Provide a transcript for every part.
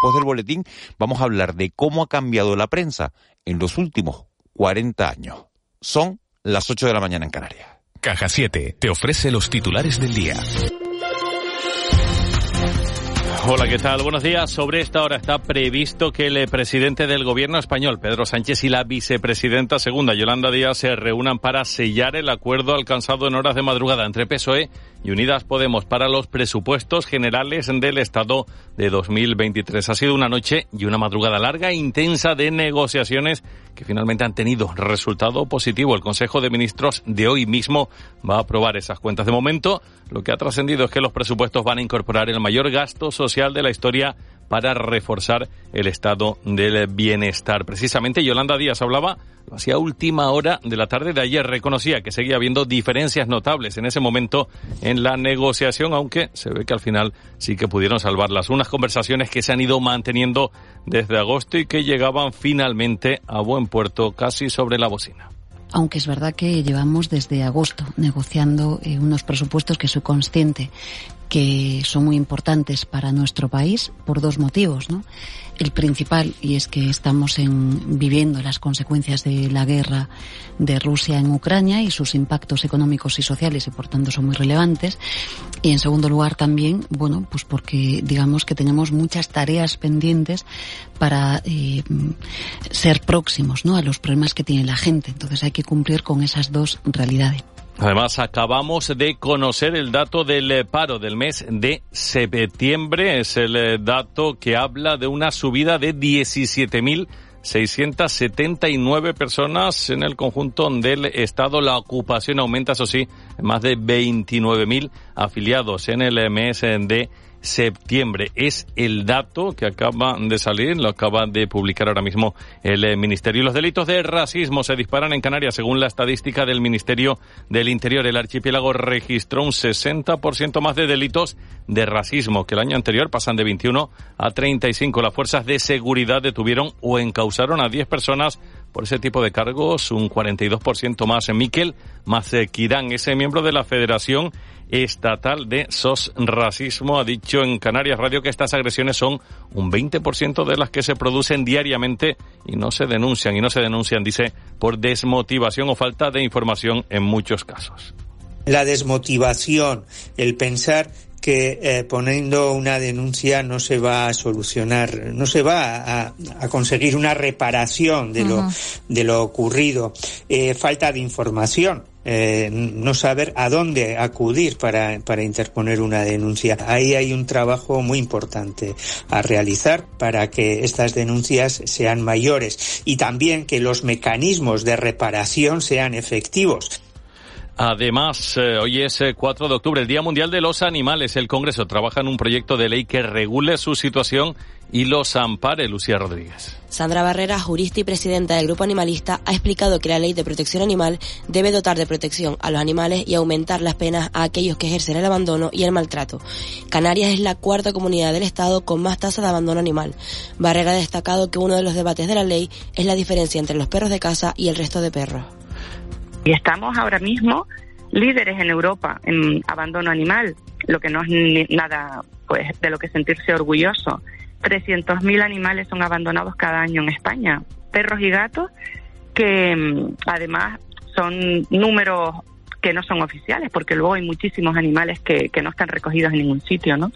Después del boletín vamos a hablar de cómo ha cambiado la prensa en los últimos 40 años. Son las 8 de la mañana en Canarias. Caja 7 te ofrece los titulares del día. Hola, ¿qué tal? Buenos días. Sobre esta hora está previsto que el presidente del gobierno español, Pedro Sánchez, y la vicepresidenta segunda, Yolanda Díaz, se reúnan para sellar el acuerdo alcanzado en horas de madrugada entre PSOE y Unidas Podemos para los presupuestos generales del Estado de 2023. Ha sido una noche y una madrugada larga e intensa de negociaciones que finalmente han tenido resultado positivo. El Consejo de Ministros de hoy mismo va a aprobar esas cuentas. De momento, lo que ha trascendido es que los presupuestos van a incorporar el mayor gasto social de la historia para reforzar el estado del bienestar. Precisamente Yolanda Díaz hablaba hacia última hora de la tarde de ayer. Reconocía que seguía habiendo diferencias notables en ese momento en la negociación, aunque se ve que al final sí que pudieron salvarlas. Unas conversaciones que se han ido manteniendo desde agosto y que llegaban finalmente a buen puerto casi sobre la bocina aunque es verdad que llevamos desde agosto negociando eh, unos presupuestos que soy consciente que son muy importantes para nuestro país por dos motivos, ¿no? El principal, y es que estamos en, viviendo las consecuencias de la guerra de Rusia en Ucrania y sus impactos económicos y sociales y por tanto son muy relevantes. Y en segundo lugar también, bueno, pues porque digamos que tenemos muchas tareas pendientes para eh, ser próximos, ¿no? A los problemas que tiene la gente. Entonces hay que cumplir con esas dos realidades. Además, acabamos de conocer el dato del eh, paro del mes de septiembre. Es el eh, dato que habla de una subida de 17.679 personas en el conjunto del Estado. La ocupación aumenta, eso sí, más de 29.000 afiliados en el mes de. Es el dato que acaba de salir, lo acaba de publicar ahora mismo el eh, Ministerio. Los delitos de racismo se disparan en Canarias según la estadística del Ministerio del Interior. El archipiélago registró un 60% más de delitos de racismo que el año anterior, pasan de 21 a 35. Las fuerzas de seguridad detuvieron o encausaron a 10 personas por ese tipo de cargos, un 42% más. Miquel Macequirán, ese miembro de la Federación Estatal de SOS Racismo, ha dicho en Canarias Radio que estas agresiones son un 20% de las que se producen diariamente y no se denuncian, y no se denuncian, dice, por desmotivación o falta de información en muchos casos. La desmotivación, el pensar que eh, poniendo una denuncia no se va a solucionar, no se va a, conseguir una reparación de, lo, de lo ocurrido. Eh, falta de información. Eh, no saber a dónde acudir para, para interponer una denuncia. Ahí hay un trabajo muy importante a realizar para que estas denuncias sean mayores y también que los mecanismos de reparación sean efectivos. Además, eh, hoy es 4 eh, de octubre, el Día Mundial de los Animales. El Congreso trabaja en un proyecto de ley que regule su situación y los ampare. Lucía Rodríguez. Sandra Barrera, jurista y presidenta del Grupo Animalista, ha explicado que la ley de protección animal debe dotar de protección a los animales y aumentar las penas a aquellos que ejercen el abandono y el maltrato. Canarias es la cuarta comunidad del Estado con más tasa de abandono animal. Barrera ha destacado que uno de los debates de la ley es la diferencia entre los perros de casa y el resto de perros. Y estamos ahora mismo líderes en Europa en abandono animal, lo que no es nada pues de lo que sentirse orgulloso. 300.000 animales son abandonados cada año en España, perros y gatos, que mm, además son números que no son oficiales, porque luego hay muchísimos animales que, que no están recogidos en ningún sitio, ¿no?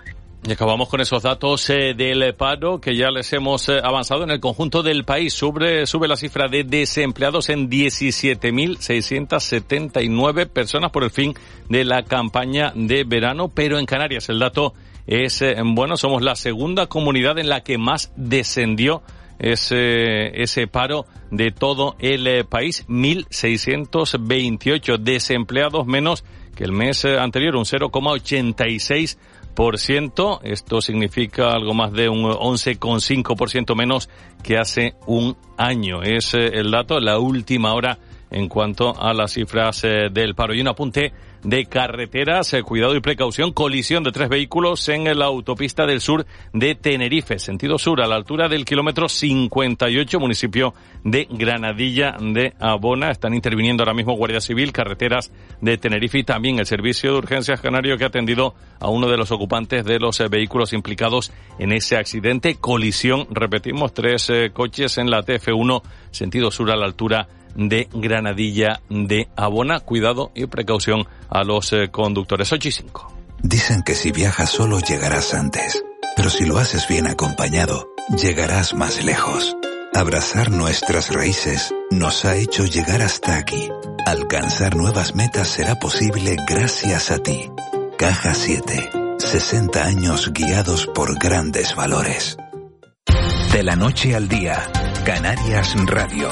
Y acabamos con esos datos eh, del paro que ya les hemos eh, avanzado en el conjunto del país. Sube, sube la cifra de desempleados en 17.679 personas por el fin de la campaña de verano, pero en Canarias el dato es eh, bueno, somos la segunda comunidad en la que más descendió ese, ese paro de todo el país. 1.628 desempleados menos que el mes anterior, un 0,86 Esto significa algo más de un 11,5% menos que hace un año. Es eh, el dato, la última hora en cuanto a las cifras eh, del paro. Y un apunte de carreteras, eh, cuidado y precaución, colisión de tres vehículos en la autopista del sur de Tenerife, sentido sur, a la altura del kilómetro 58, municipio de Granadilla de Abona. Están interviniendo ahora mismo Guardia Civil, carreteras de Tenerife y también el Servicio de Urgencias Canario que ha atendido a uno de los ocupantes de los eh, vehículos implicados en ese accidente. Colisión, repetimos, tres coches en la TF1, sentido sur a la altura Granadilla de Abona. Cuidado y precaución a los eh, conductores. 8 y 5. Dicen que si viajas solo llegarás antes, pero si lo haces bien acompañado, llegarás más lejos. Abrazar nuestras raíces nos ha hecho llegar hasta aquí. Alcanzar nuevas metas será posible gracias a ti. Caja 7. 60 años guiados por grandes valores. De la noche al día, Canarias Radio.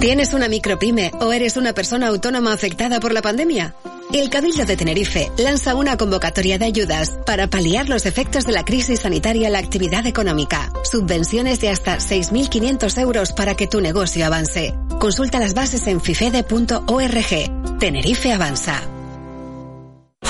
¿Tienes una micropyme o eres una persona autónoma afectada por la pandemia? El Cabildo de Tenerife lanza una convocatoria de ayudas para paliar los efectos de la crisis sanitaria a la actividad económica. Subvenciones de hasta 6.500 euros para que tu negocio avance. Consulta las bases en fifede.org. Tenerife avanza.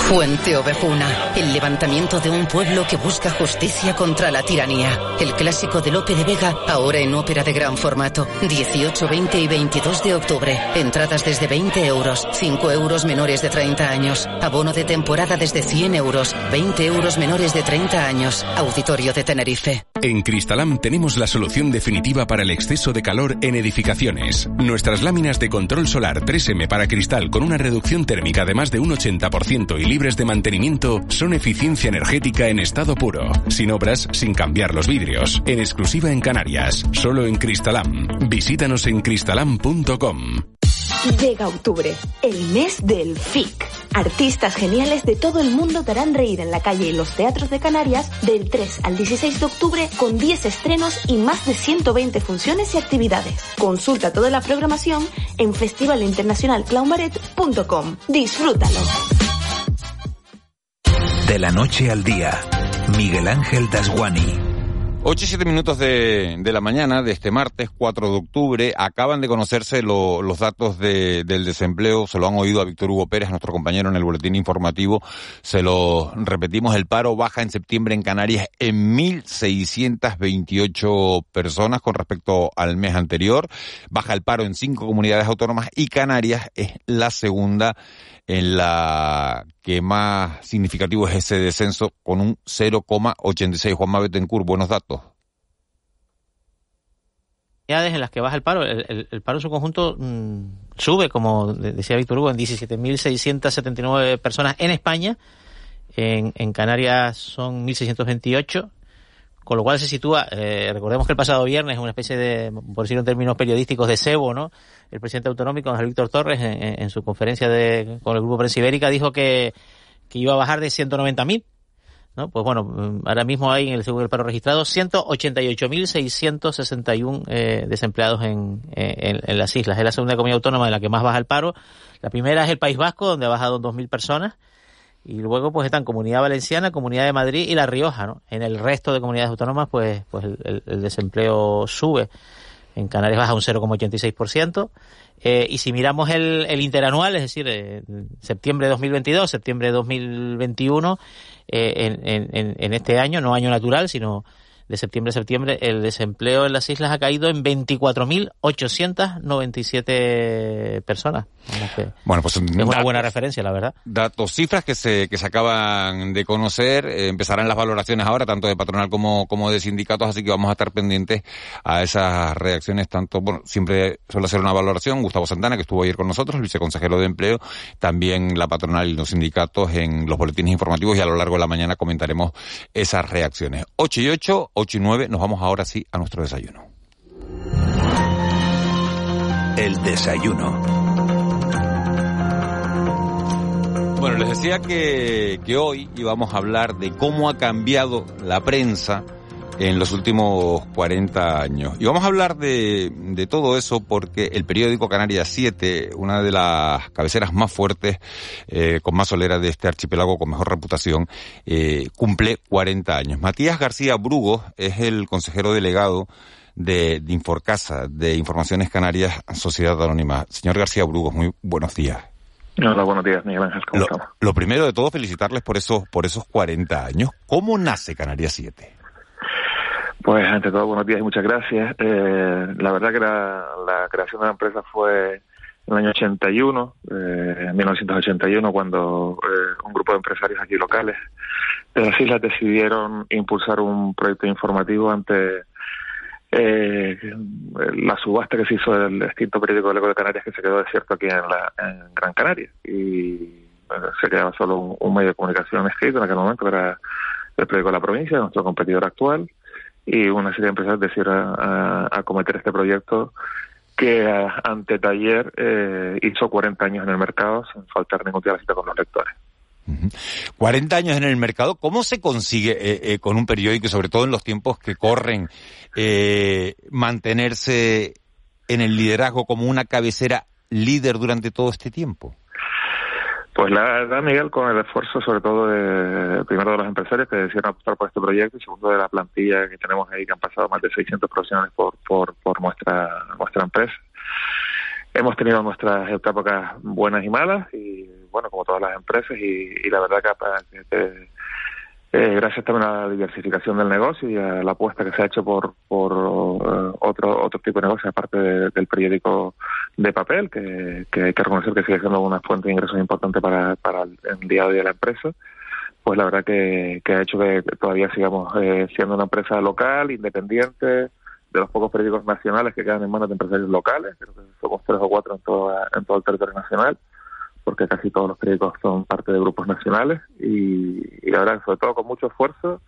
Fuente Ovejuna, el levantamiento de un pueblo que busca justicia contra la tiranía. El clásico de Lope de Vega, ahora en ópera de gran formato. 18, 20 y 22 de octubre. Entradas desde 20 euros, 5 euros menores de 30 años. Abono de temporada desde 100 euros, 20 euros menores de 30 años. Auditorio de Tenerife. En Cristalam tenemos la solución definitiva para el exceso de calor en edificaciones. Nuestras láminas de control solar 3M para cristal con una reducción térmica de más de un 80% y libres de mantenimiento son eficiencia energética en estado puro, sin obras, sin cambiar los vidrios, en exclusiva en Canarias, solo en Cristalam. Visítanos en cristalam.com. Llega octubre, el mes del FIC. Artistas geniales de todo el mundo te harán reír en la calle y los teatros de Canarias del 3 al 16 de octubre con 10 estrenos y más de 120 funciones y actividades. Consulta toda la programación en festivalinternacionalclaunbaret.com. Disfrútalo. De la noche al día, Miguel Ángel Dasguani. 8 y 7 minutos de, la mañana de este martes 4 de octubre. Acaban de conocerse lo, los datos de, del desempleo, se lo han oído a Víctor Hugo Pérez, nuestro compañero en el boletín informativo, se lo repetimos, el paro baja en septiembre en Canarias en 1.628 personas con respecto al mes anterior, baja el paro en cinco comunidades autónomas y Canarias es la segunda en la que más significativo es ese descenso con un 0,86. Juan Betancourt, buenos datos. en las que baja el paro, el, el, paro en su conjunto mmm, sube, como decía Víctor Hugo, en 17.679 personas en España, en, en Canarias son 1.628, con lo cual se sitúa, eh, recordemos que el pasado viernes, una especie de, por decirlo en términos periodísticos, de cebo, ¿no? El presidente autonómico, Ángel Víctor Torres, en, en, su conferencia de, con el Grupo Prensa Ibérica, dijo que, que iba a bajar de 190.000, ¿no? Pues bueno, ahora mismo hay en el seguro del paro registrado 188.661 eh, desempleados en, en, en las islas. Es la segunda comunidad autónoma en la que más baja el paro. La primera es el País Vasco, donde ha bajado 2.000 personas. Y luego pues están Comunidad Valenciana, Comunidad de Madrid y La Rioja, ¿no? En el resto de comunidades autónomas pues, pues el, desempleo sube. En Canarias baja un 0,86%. Eh, y si miramos el, el interanual, es decir, eh, septiembre de 2022, septiembre de 2021, eh, en, en, en este año, no año natural, sino de septiembre a septiembre, el desempleo en las islas ha caído en 24.897 personas. Bueno, pues es una buena referencia, la verdad. Datos, cifras que se, que se acaban de conocer, eh, empezarán las valoraciones ahora, tanto de patronal como, como de sindicatos, así que vamos a estar pendientes a esas reacciones, tanto, bueno, siempre suele hacer una valoración, Gustavo Santana, que estuvo ayer con nosotros, el viceconsejero de empleo, también la patronal y los sindicatos en los boletines informativos y a lo largo de la mañana comentaremos esas reacciones. 8 y 8, 8 y 9, nos vamos ahora sí a nuestro desayuno. El desayuno. Bueno, les decía que, que hoy íbamos a hablar de cómo ha cambiado la prensa en los últimos 40 años. Y vamos a hablar de, de todo eso porque el periódico Canarias 7, una de las cabeceras más fuertes, eh, con más solera de este archipiélago, con mejor reputación, eh, cumple 40 años. Matías García Brugos es el consejero delegado de, de Inforcasa, de Informaciones Canarias Sociedad Anónima. Señor García Brugos, muy buenos días. Hola, buenos días, Miguel Ángel. ¿Cómo lo, estamos? Lo primero de todo, felicitarles por esos, por esos 40 años. ¿Cómo nace Canarias 7? Pues ante todo, buenos días y muchas gracias. Eh, la verdad que la, creación de la empresa fue en el año 81, eh, en 1981, cuando eh, un grupo de empresarios aquí locales de las islas decidieron impulsar un proyecto informativo ante eh, la subasta que se hizo del extinto periódico Eco de Canarias que se quedó desierto aquí en, la, en Gran Canaria y bueno, se quedaba solo un, un, medio de comunicación escrito en aquel momento que era el periódico de la provincia, nuestro competidor actual y una serie de empresas decidieron a, a acometer este proyecto que a, ante taller eh, hizo 40 años en el mercado sin faltar ningún día con los lectores. 40 años en el mercado, ¿cómo se consigue eh, eh, con un periódico sobre todo en los tiempos que corren eh, mantenerse en el liderazgo como una cabecera líder durante todo este tiempo? Pues la verdad, Miguel, con el esfuerzo sobre todo de, primero de los empresarios que decidieron optar por este proyecto y segundo de la plantilla que tenemos ahí, que han pasado más de 600 profesionales por, por, por nuestra, nuestra empresa. Hemos tenido nuestras épocas buenas y malas y bueno, como todas las empresas y, y la verdad que, que eh, gracias también a la diversificación del negocio y a la apuesta que se ha hecho por, por uh, otro, otro tipo de negocio, aparte de, del periódico de papel, que, hay que reconocer que sigue siendo una fuente de ingresos importante para, para el, día a día de la empresa, pues la verdad que, que ha hecho que todavía sigamos eh, siendo una empresa local, independiente, de los pocos periódicos nacionales que quedan en manos de empresarios locales, creo que somos tres o cuatro en todo, en todo el territorio nacional porque casi todos los periódicos son parte de grupos nacionales y, y la verdad, sobre todo con mucho esfuerzo,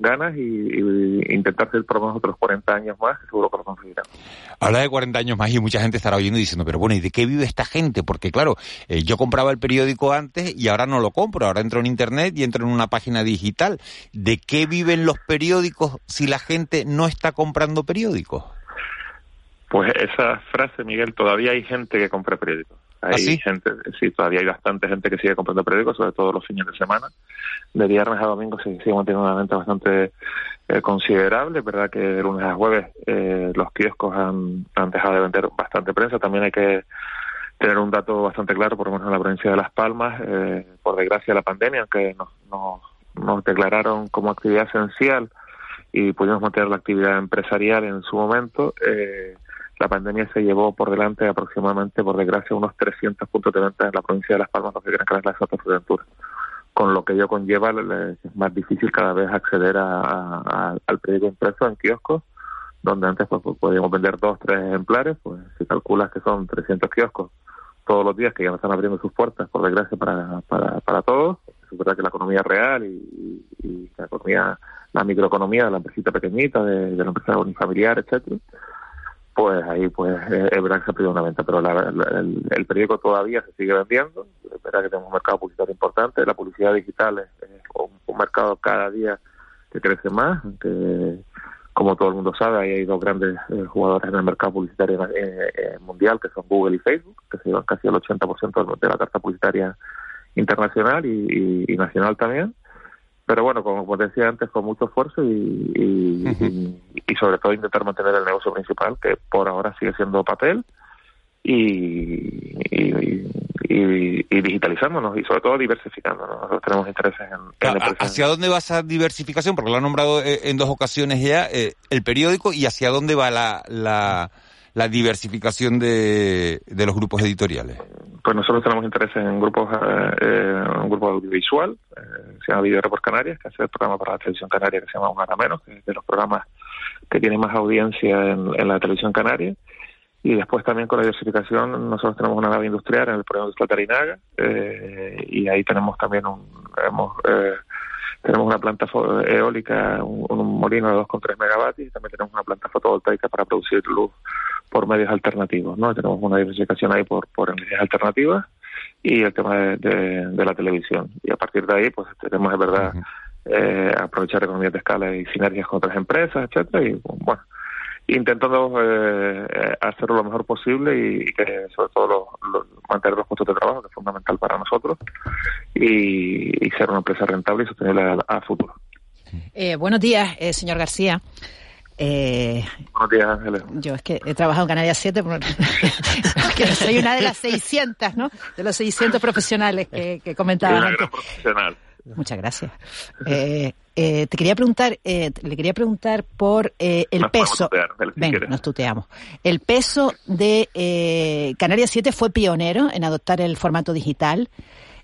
ganas y, y, intentar ser por lo menos otros 40 años más, seguro que lo conseguiremos. Habla de 40 años más y mucha gente estará oyendo y diciendo, pero bueno, ¿y de qué vive esta gente? Porque claro, eh, yo compraba el periódico antes y ahora no lo compro, ahora entro en Internet y entro en una página digital. ¿De qué viven los periódicos si la gente no está comprando periódicos? Pues esa frase, Miguel, todavía hay gente que compra periódicos. Hay ¿Ah, sí? gente, sí, todavía hay bastante gente que sigue comprando periódicos, sobre todo los fines de semana. De viernes a domingo se sigue manteniendo una venta bastante eh, considerable. Es verdad que de lunes a jueves eh, los kioscos han, han dejado de vender bastante prensa. También hay que tener un dato bastante claro, por lo menos en la provincia de Las Palmas, eh, por desgracia la pandemia, aunque nos, nos, nos declararon como actividad esencial y pudimos mantener la actividad empresarial en su momento, eh, la pandemia se llevó por delante aproximadamente, por desgracia, unos 300 puntos de venta en la provincia de Las Palmas, lo que Canaria de Santa Fuerteventura. Con lo que ello conlleva, es más difícil cada vez acceder a, al periódico impreso en kioscos, donde antes pues, podíamos vender dos, tres ejemplares, pues si calculas que son 300 kioscos todos los días que ya no están abriendo sus puertas, por desgracia, para, para, para todos. Es verdad que la economía real y, la economía, la microeconomía de la empresita pequeñita, de, de la empresa unifamiliar, etcétera, pues ahí pues que se ha perdido una venta, pero la, el, el, periódico todavía se sigue vendiendo, es verdad que tenemos un mercado publicitario importante, la publicidad digital es, un, mercado cada día que crece más, que como todo el mundo sabe, hay dos grandes eh, jugadores en el mercado publicitario eh, eh, mundial, que son Google y Facebook, que se llevan casi el 80% de la carta publicitaria internacional y, y nacional también pero bueno, como decía antes, con mucho esfuerzo y, y, uh -huh. y, y, sobre todo intentar mantener el negocio principal, que por ahora sigue siendo papel, y, y digitalizándonos y sobre todo diversificándonos. Nosotros tenemos intereses en, en ¿Hacia dónde va esa diversificación? Porque lo han nombrado eh, en dos ocasiones ya, eh, el periódico, y hacia dónde va la, la, la diversificación de, de los grupos editoriales. Pues nosotros tenemos interés en grupos, eh, un grupo audiovisual, eh, se llama Video Report Canarias, que hace el programa para la televisión canaria que se llama Un Gana Menos, que es de los programas que tienen más audiencia en, la televisión canaria. Y después también con la diversificación, nosotros tenemos una nave industrial en el programa de Tarinaga, eh, y ahí tenemos también un, hemos, eh, tenemos una planta eólica, un, un molino de 2,3 megavatios, y también tenemos una planta fotovoltaica para producir luz por medios alternativos, ¿no? Tenemos una diversificación ahí por, por energías alternativas y el tema de, de, de, la televisión. Y a partir de ahí, pues tenemos, es verdad, uh -huh. eh, aprovechar economías de escala y sinergias con otras empresas, etcétera y bueno intentando eh, hacerlo lo mejor posible y, que sobre todo mantener los puestos de trabajo que es fundamental para nosotros y, ser una empresa rentable y sostenible a, futuro. Eh, buenos días, eh, señor García. Eh, Buenos días, Ángeles. Yo es que he trabajado en Canarias 7, porque soy una de las 600, ¿no? De los 600 profesionales que, que comentaba antes. Profesional. Muchas gracias. Eh, eh, te quería preguntar, eh, le quería preguntar por eh, el peso. Venga, nos tuteamos. El peso de eh, Canarias 7 fue pionero en adoptar el formato digital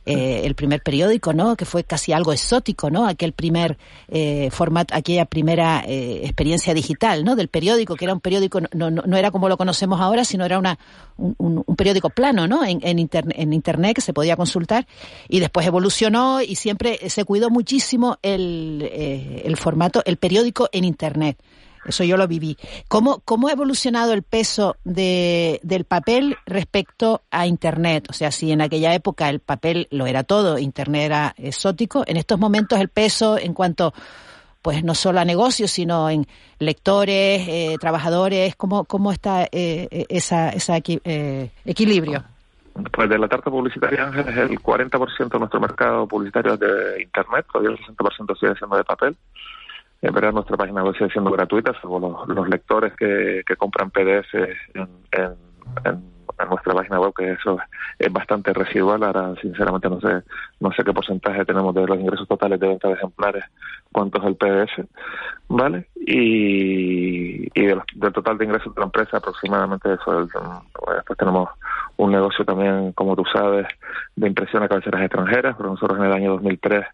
eh, el primer periódico, ¿no? Que fue casi algo exótico, ¿no? Aquel primer eh, formato, aquella primera eh, experiencia digital, ¿no? Del periódico, que era un periódico, no, no, no era como lo conocemos ahora, sino era una, un, un periódico plano, ¿no? En, en, en, Internet que se podía consultar y después evolucionó y siempre se cuidó muchísimo el, eh, el formato, el periódico en Internet. Eso yo lo viví. ¿Cómo, cómo ha evolucionado el peso de, del papel respecto a Internet? O sea, si en aquella época el papel lo era todo, Internet era exótico, en estos momentos el peso en cuanto, pues no solo a negocios, sino en lectores, eh, trabajadores, ¿cómo, cómo está eh, esa, esa eh, equilibrio? Pues de la tarta publicitaria, Ángel, es el 40% de nuestro mercado publicitario de Internet, todavía el 60% sigue siendo de papel. En verdad, nuestra página web sigue siendo gratuita, salvo los, lectores que, que, compran PDF en, nuestra página web, que eso es bastante residual. Ahora, sinceramente, no sé no sé qué porcentaje tenemos de los ingresos totales de venta de ejemplares, cuánto es el PDF, ¿vale? Y, y del, total de ingresos de la empresa, aproximadamente eso. después tenemos un negocio también, como tú sabes, de impresión a cabeceras extranjeras, pero nosotros en el año 2003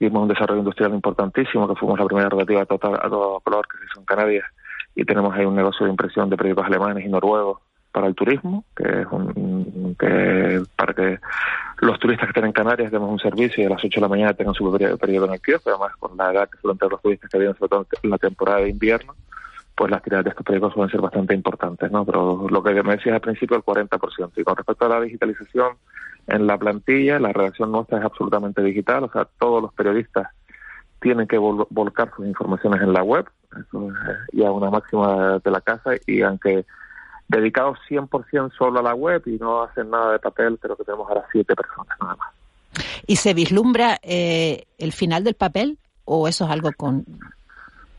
Vimos un desarrollo industrial importantísimo, que fuimos la primera relativa a, total, a todo color que se hizo en Canarias, y tenemos ahí un negocio de impresión de periódicos alemanes y noruegos para el turismo, que es un, que para que los turistas que estén en Canarias demos un servicio y a las 8 de la mañana tengan su periódico en el kiosco, además con la edad que suelen tener los turistas que vienen sobre todo en la temporada de invierno, pues las tiradas de estos periódicos suelen ser bastante importantes, ¿no? Pero lo que me decías al principio, el 40%. Y con respecto a la digitalización, en la plantilla, la redacción nuestra es absolutamente digital, o sea, todos los periodistas tienen que volcar sus informaciones en la web, eso es ya una máxima de la casa, y aunque dedicados 100% solo a la web y no hacen nada de papel, creo que tenemos ahora siete personas nada más. ¿Y se vislumbra eh, el final del papel o eso es algo con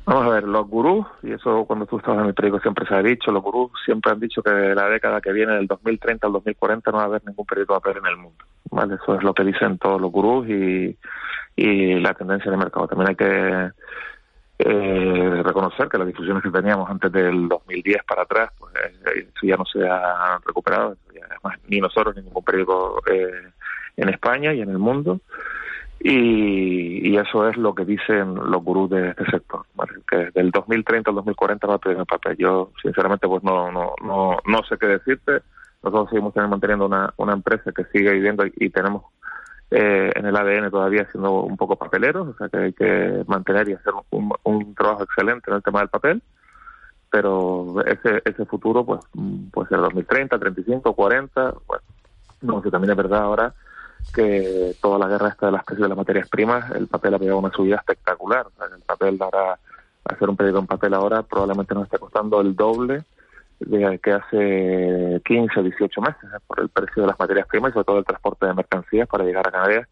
Vamos a ver, los gurús, y eso cuando tú estabas en el periódico siempre se ha dicho, los gurús siempre han dicho que la década que viene, del 2030 al 2040, no va a haber ningún periódico papel en el mundo. ¿vale? Eso es lo que dicen todos los gurús y, y la tendencia del mercado. También hay que eh, reconocer que las difusiones que teníamos antes del 2010 para atrás, pues eh, eso ya no se ha recuperado. Además, ni nosotros ni ningún periódico eh, en España y en el mundo y, eso es lo que dicen los gurús de este sector, que del 2030 al 2040 va a tener papel. Yo, sinceramente, pues no, no, no, no sé qué decirte. Nosotros seguimos manteniendo una, una empresa que sigue viviendo y, tenemos eh, en el ADN todavía siendo un poco papeleros, o sea que hay que mantener y hacer un, un trabajo excelente en el tema del papel, pero ese, ese futuro pues puede ser 2030, 35, 40, bueno, no sé, también es verdad ahora que toda la guerra esta de las precios de las materias primas, el papel ha pegado una subida espectacular. el papel ahora, hacer un pedido en papel ahora probablemente nos está costando el doble de que hace 15 o 18 meses ¿eh? por el precio de las materias primas y sobre todo el transporte de mercancías para llegar a Canarias.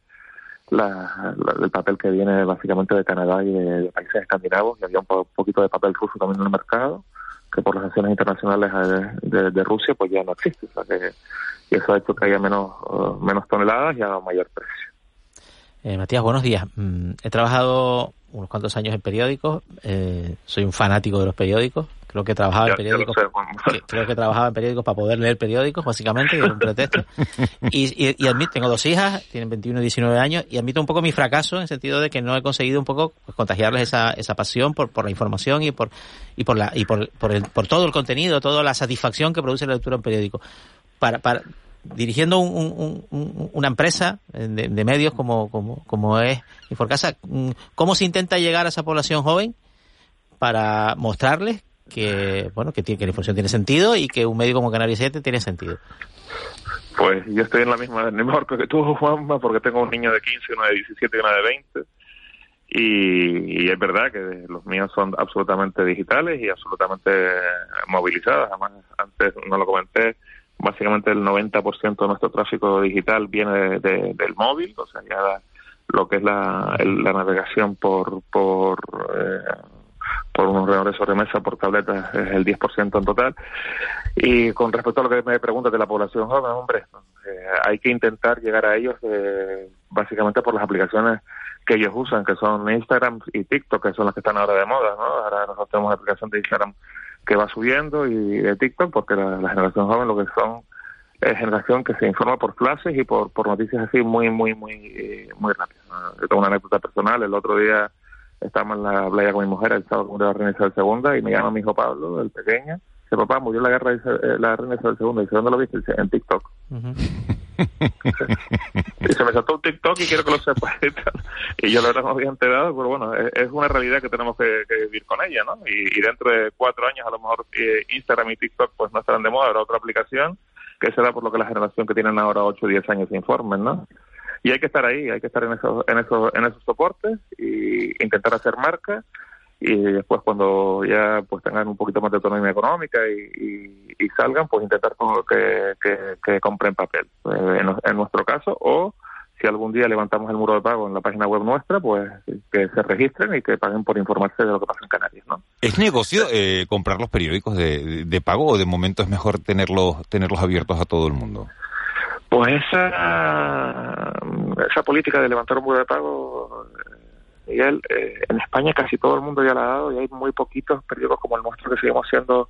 La, el papel que viene básicamente de Canadá y de, países escandinavos y había un, poquito de papel ruso también en el mercado que por las acciones internacionales eh, de, Rusia pues ya no existe. O sea que y eso ha hecho que haya menos, uh, menos toneladas y a mayor precio. Eh, Matías, buenos días. Mm, he trabajado unos cuantos años en periódicos, eh, soy un fanático de los periódicos, creo que trabajaba en periódicos, creo que trabajaba en periódicos para poder leer periódicos, básicamente, y era un pretexto. y, y, admito, tengo dos hijas, tienen 21 y 19 años, y admito un poco mi fracaso en el sentido de que no he conseguido un poco pues, contagiarles esa, esa pasión por, por la información y por, y por la, y por, por, el, por todo el contenido, toda la satisfacción que produce la lectura en periódico. Para, para dirigiendo una empresa de, medios como, como, como es Inforcasa, ¿cómo se intenta llegar a esa población joven para mostrarles que bueno que, tiene, que la información tiene sentido y que un medio como Canarias 7 tiene sentido? Pues yo estoy en la misma, en que tú, Juanma, porque tengo un niño de 15, uno de 17 y uno de 20 y, es verdad que los míos son absolutamente digitales y absolutamente movilizados. Además, antes no lo comenté, básicamente el 90% de nuestro tráfico digital viene del móvil, o sea, ya lo que es la, navegación por por eh, por unos ordenadores sobre mesa, por tabletas, es el 10% en total. Y con respecto a lo que me preguntas de la población joven, hombre, eh, hay que intentar llegar a ellos eh, básicamente por las aplicaciones que ellos usan, que son Instagram y TikTok, que son las que están ahora de moda, ¿no? Ahora nosotros tenemos una aplicación de Instagram que va subiendo y de TikTok, porque la, generación joven lo que son es generación que se informa por flashes y por, por noticias así muy, muy, muy, eh, muy rápidas. Yo tengo una anécdota personal, el otro día estábamos en la playa con mi mujer, el sábado de la reina Isabel segunda y me llama mi hijo Pablo, el pequeño, dice, papá, murió la guerra de eh, la reina Isabel II, dice, ¿dónde lo viste? Dice, en TikTok. y se me saltó un TikTok y quiero que lo sepa. y yo lo verdad no había enterado, pero bueno, es, una realidad que tenemos que, vivir con ella, ¿no? Y, dentro de cuatro años a lo mejor eh, Instagram y TikTok pues no estarán de moda, habrá otra aplicación que será por lo que la generación que tienen ahora 8 o 10 años se informen, ¿no? Y hay que estar ahí, hay que estar en esos, en esos, en esos soportes y intentar hacer marca y después cuando ya pues tengan un poquito más de autonomía económica y, salgan, pues intentar que, que, compren papel, eh, en, nuestro caso, o si algún día levantamos el muro de pago en la página web nuestra, pues que se registren y que paguen por informarse de lo que pasa en Canarias, ¿no? ¿Es negocio eh, comprar los periódicos de, de, pago o de momento es mejor tenerlos, tenerlos abiertos a todo el mundo? Pues esa, esa política de levantar un muro de pago Miguel, eh, en España casi todo el mundo ya la ha dado y hay muy poquitos periódicos como el nuestro que seguimos siendo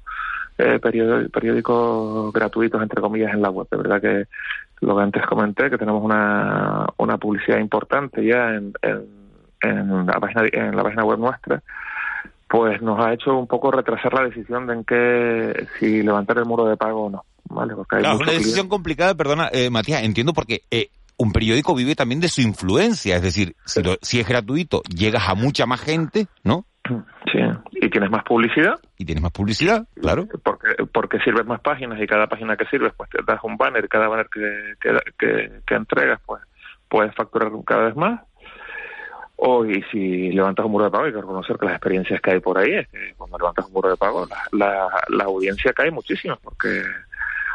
eh, periódicos gratuitos, entre comillas, en la web. De verdad que lo que antes comenté, que tenemos una, una publicidad importante ya en, en, la página, en la página web nuestra, pues nos ha hecho un poco retrasar la decisión de en qué, si levantar el muro de pago o no. ¿Vale? Porque hay claro, es una decisión complicada, perdona, eh, Matías, entiendo porque eh, un periódico vive también de su influencia, es decir, si, es gratuito, llegas a mucha más gente, ¿no? Sí, y tienes más publicidad. Y tienes más publicidad, claro. Porque, porque sirves más páginas y cada página que sirves, pues te das un banner, cada banner que, que, que, entregas, pues puedes facturar cada vez más. O y si levantas un muro de pago, hay que reconocer que las experiencias que hay por ahí es que cuando levantas un muro de pago, la, la, la audiencia cae muchísimo, porque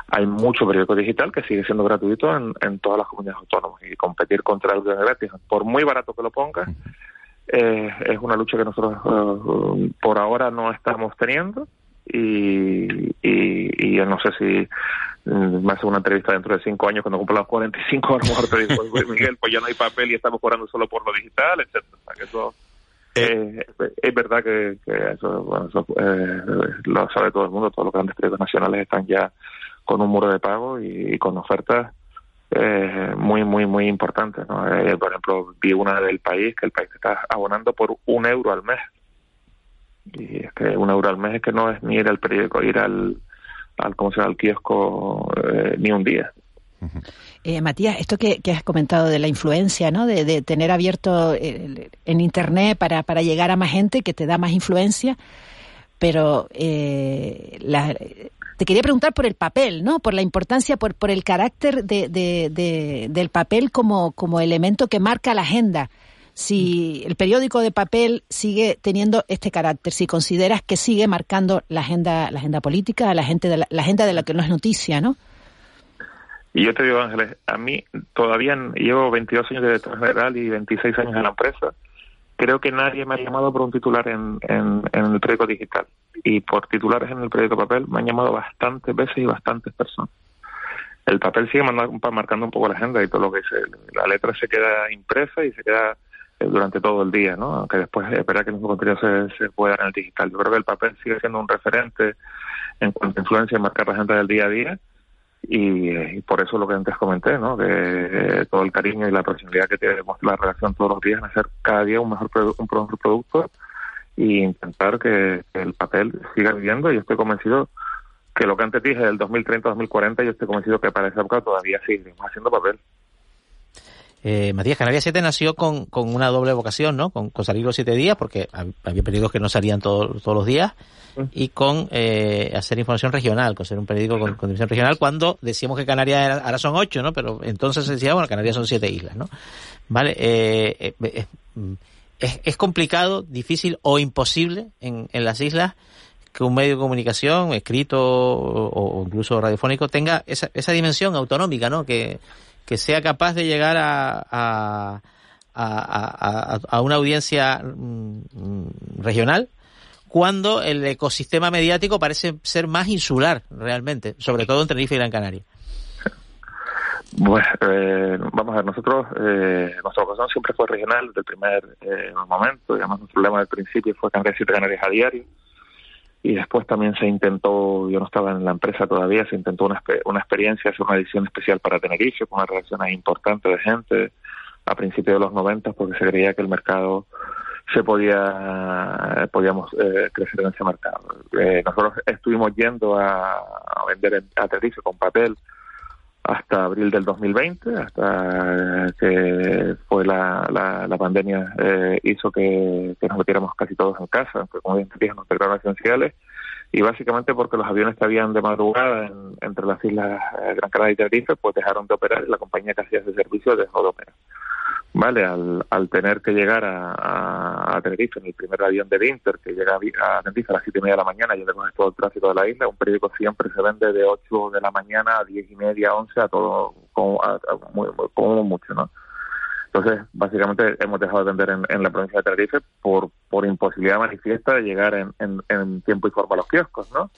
hay mucho periódico digital que sigue siendo gratuito en, en todas las comunidades autónomas y competir contra algo gratis, por muy barato que lo pongas, eh, es una lucha que nosotros eh, por ahora no estamos teniendo y, y, yo no sé si me hace una entrevista dentro de cinco años cuando cumpla los 45 a lo mejor te digo Miguel pues ya no hay papel y estamos cobrando solo por lo digital etcétera. Que eso eh, es verdad que, eso, bueno, eso lo sabe todo el mundo todos los grandes periódicos nacionales están ya con un muro de pago y, con ofertas eh, muy, muy, muy importantes. ¿no? Eh, por ejemplo, vi una del país que el país está abonando por un euro al mes. Y es que un euro al mes es que no es ni ir al periódico, ir al, al ¿cómo se llama?, al kiosco eh, ni un día. Matías, esto que, has comentado de la influencia, ¿no? De, tener abierto en Internet para, para llegar a más gente que te da más influencia, pero la, te quería preguntar por el papel, ¿no? Por la importancia, por, por el carácter de, de, del papel como, como elemento que marca la agenda. Si el periódico de papel sigue teniendo este carácter, si consideras que sigue marcando la agenda, la agenda política, la, gente de la, agenda de la que no es noticia, ¿no? Y yo te digo, Ángeles, a mí todavía llevo 22 años de director general y 26 años en la empresa creo que nadie me ha llamado por un titular en, en, el periódico digital y por titulares en el periódico papel me han llamado bastantes veces y bastantes personas. El papel sigue marcando un poco la agenda y todo lo que dice. La letra se queda impresa y se queda eh, durante todo el día, ¿no? Aunque después espera que el contenido se, se pueda en el digital. Yo creo que el papel sigue siendo un referente en cuanto a influencia y marcar la agenda del día a día y, por eso lo que antes comenté, ¿no? que eh, todo el cariño y la personalidad que tiene la relación todos los días en hacer cada día un mejor, un mejor producto y intentar que, el papel siga viviendo y estoy convencido que lo que antes dije del 2030-2040 yo estoy convencido que para esa época todavía seguimos haciendo papel. Eh, Matías, Canarias 7 nació con, con una doble vocación, ¿no? Con, salir los siete días, porque había periódicos que no salían todos los días, y con eh, hacer información regional, con ser un periódico con, con división regional, cuando decíamos que Canarias ahora son ocho, ¿no? Pero entonces se decía, bueno, Canarias son siete islas, ¿no? Vale, eh, eh, eh es, complicado, difícil o imposible en, las islas que un medio de comunicación, escrito o, incluso radiofónico, tenga esa, esa dimensión autonómica, ¿no? Que, sea capaz de llegar a, a una audiencia mm, regional cuando el ecosistema mediático parece ser más insular realmente, sobre todo en Tenerife y Gran Canaria. Bueno, eh, vamos a ver, nosotros, eh, nuestra vocación siempre fue regional desde el primer eh, momento, digamos, nuestro problema del principio fue cambiar siete Canarias a diario, y después también se intentó, yo no estaba en la empresa todavía, se intentó una, una experiencia, hacer una edición especial para Tenerife, con una relación importante de gente a principios de los 90, porque se creía que el mercado se podía podíamos eh, crecer en ese mercado. Eh, nosotros estuvimos yendo a, a vender a Tenerife con papel hasta abril del 2020, hasta que fue la, la, pandemia eh, hizo que, nos metiéramos casi todos en casa, aunque como bien te nos declararon esenciales, y básicamente porque los aviones que habían de madrugada entre las islas eh, Gran Canaria y Tenerife, pues dejaron de operar y la compañía que hacía ese servicio dejó de operar. ¿Vale? Al, al tener que llegar a, a, Tenerife en el primer avión de Winter, que llega a, Tenerife a las siete y media de la mañana y con todo el tráfico de la isla, un periódico siempre se vende de 8 de la mañana a diez y media, 11, a todo, como, como mucho, ¿no? Entonces, básicamente hemos dejado de vender en, en, la provincia de Tenerife por, por imposibilidad manifiesta de llegar en, en, en tiempo y forma a los kioscos, ¿no?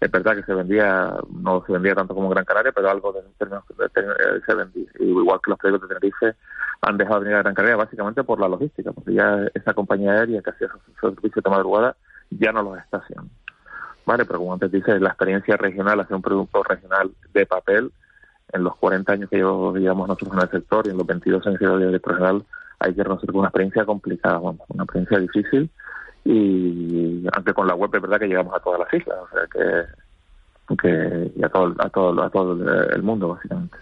Es verdad que se vendía, no se vendía tanto como Gran Canaria, pero algo de, de, se vendía. Igual que los periódicos de Tenerife han dejado de venir a Gran Canaria básicamente por la logística, porque ya esa compañía aérea que hacía su servicio de madrugada ya no los está haciendo. Vale, pero como antes dice, la experiencia regional, hacer un producto regional de papel, en los 40 años que llevamos nosotros en el sector y en los 22 años que llevo de regional, hay que reconocer una experiencia complicada, bueno, una experiencia difícil, y aunque con la web es verdad que llegamos a todas las islas, o sea que que y a todo a todo a todo el mundo básicamente.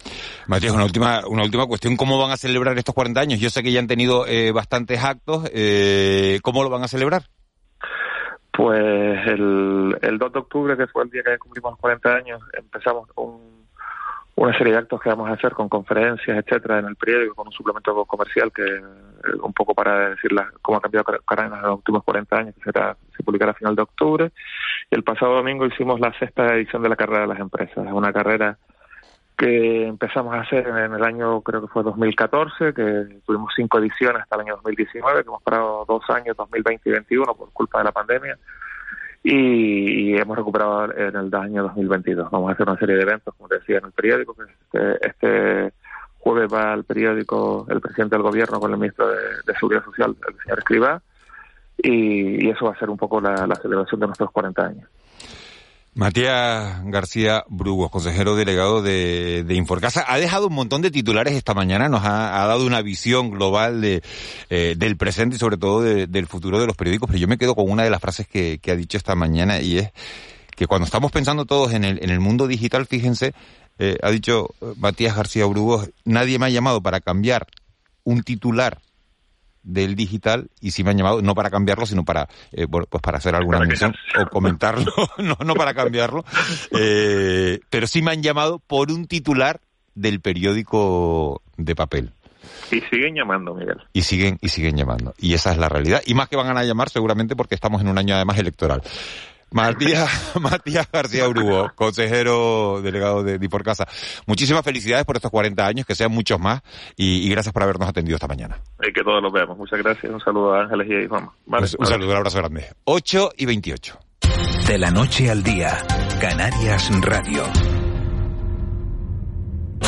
Matías, una última una última cuestión, ¿cómo van a celebrar estos 40 años? Yo sé que ya han tenido eh, bastantes actos, eh, ¿cómo lo van a celebrar? Pues el, el 2 de octubre, que fue el día que cumplimos los 40 años, empezamos un una serie de actos que vamos a hacer con conferencias, etcétera, en el periódico, con un suplemento comercial que eh, un poco para decir cómo ha cambiado Caracas en los últimos 40 años, que será, se publicará a final de octubre. Y el pasado domingo hicimos la sexta edición de la carrera de las empresas. Es una carrera que empezamos a hacer en el año, creo que fue 2014, que tuvimos cinco ediciones hasta el año 2019, que hemos parado dos años, 2020 y 2021, por culpa de la pandemia y, hemos recuperado en el año 2022. Vamos a hacer una serie de eventos, como decía en el periódico, que este, este jueves va al periódico el presidente del gobierno con el ministro de, Seguridad Social, el señor Escribá, y, eso va a ser un poco la, la celebración de nuestros 40 años. Matías García Brugos, consejero delegado de, de, Inforcasa, ha dejado un montón de titulares esta mañana, nos ha, dado una visión global de, eh, del presente y sobre todo del futuro de los periódicos, pero yo me quedo con una de las frases que, ha dicho esta mañana y es que cuando estamos pensando todos en el, en el mundo digital, fíjense, eh, ha dicho Matías García Brugos, nadie me ha llamado para cambiar un titular del digital y si me han llamado no para cambiarlo sino para eh, pues para hacer alguna mención o comentarlo. No no para cambiarlo. Eh, pero sí me han llamado por un titular del periódico de papel. Y siguen llamando Miguel. Y siguen y siguen llamando. Y esa es la realidad. Y más que van a llamar seguramente porque estamos en un año además electoral Matías, Matías García Urugo, consejero delegado de Diporcasa. Muchísimas felicidades por estos 40 años, que sean muchos más, y, gracias por habernos atendido esta mañana. Y que todos los veamos. Muchas gracias. Un saludo a Ángeles y a Juan. un saludo, un abrazo grande. 8 y 28. De la noche al día, Canarias Radio.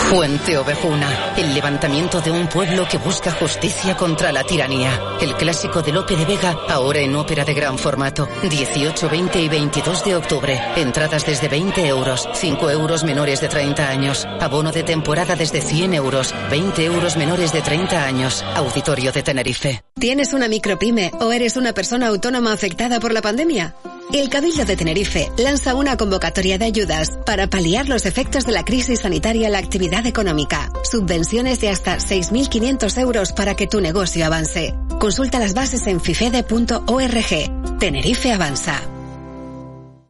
Fuente Ovejuna, el levantamiento de un pueblo que busca justicia contra la tiranía. El clásico de Lope de Vega, ahora en ópera de gran formato. 18, 20 y 22 de octubre. Entradas desde 20 euros, 5 euros menores de 30 años. Abono de temporada desde 100 euros, 20 euros menores de 30 años. Auditorio de Tenerife. ¿Tienes una micropyme o eres una persona autónoma afectada por la pandemia? El Cabildo de Tenerife lanza una convocatoria de ayudas para paliar los efectos de la crisis sanitaria a la actividad económica. Subvenciones de hasta 6.500 euros para que tu negocio avance. Consulta las bases en fifede.org. Tenerife avanza.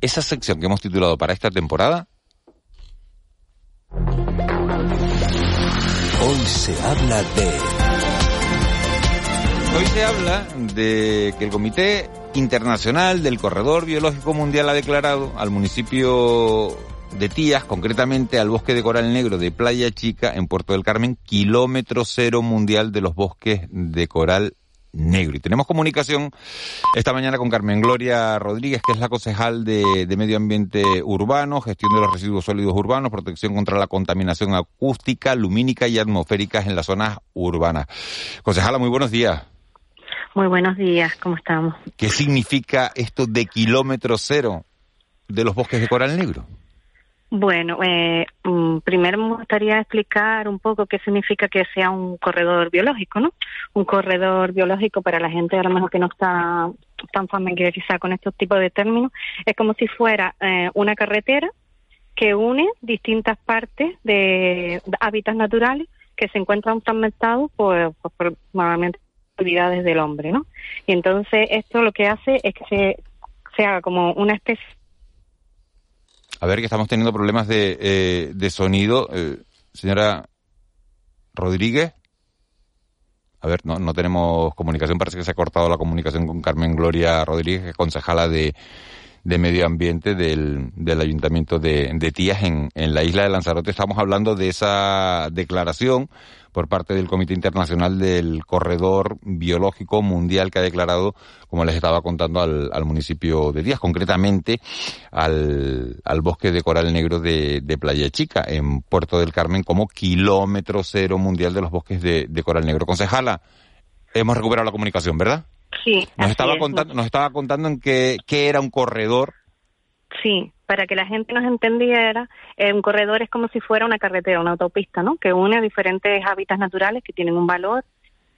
esa sección que hemos titulado para esta temporada. Hoy se habla de... Hoy se habla de que el Comité Internacional del Corredor Biológico Mundial ha declarado al municipio de Tías, concretamente al bosque de coral negro de Playa Chica en Puerto del Carmen, kilómetro cero mundial de los bosques de coral negro. Y tenemos comunicación esta mañana con Carmen Gloria Rodríguez, que es la concejal de, Medio Ambiente Urbano, gestión de los residuos sólidos urbanos, protección contra la contaminación acústica, lumínica y atmosférica en las zonas urbanas. Concejala, muy buenos días. Muy buenos días, ¿cómo estamos? ¿Qué significa esto de kilómetro cero de los bosques de coral negro? Bueno, eh, mm, primero me gustaría explicar un poco qué significa que sea un corredor biológico, ¿no? Un corredor biológico para la gente a lo mejor que no está tan familiarizada con estos tipos de términos, es como si fuera eh, una carretera que une distintas partes de hábitats naturales que se encuentran fragmentados por, por, por normalmente actividades del hombre, ¿no? Y entonces esto lo que hace es que se, se haga como una especie a ver, que estamos teniendo problemas de, eh, de sonido. Eh, señora Rodríguez. A ver, no, no tenemos comunicación. Parece que se ha cortado la comunicación con Carmen Gloria Rodríguez, concejala de, de Medio Ambiente del, del Ayuntamiento de, de Tías en, en la isla de Lanzarote. Estamos hablando de esa declaración por parte del Comité Internacional del Corredor Biológico Mundial que ha declarado, como les estaba contando, al, municipio de Díaz, concretamente al, bosque de coral negro de, Playa Chica, en Puerto del Carmen, como kilómetro cero mundial de los bosques de, coral negro. Concejala, hemos recuperado la comunicación, ¿verdad? Sí. Nos estaba, contando, nos estaba contando en qué, qué era un corredor Sí, para que la gente nos entendiera, eh, un corredor es como si fuera una carretera, una autopista, ¿no? Que une diferentes hábitats naturales que tienen un valor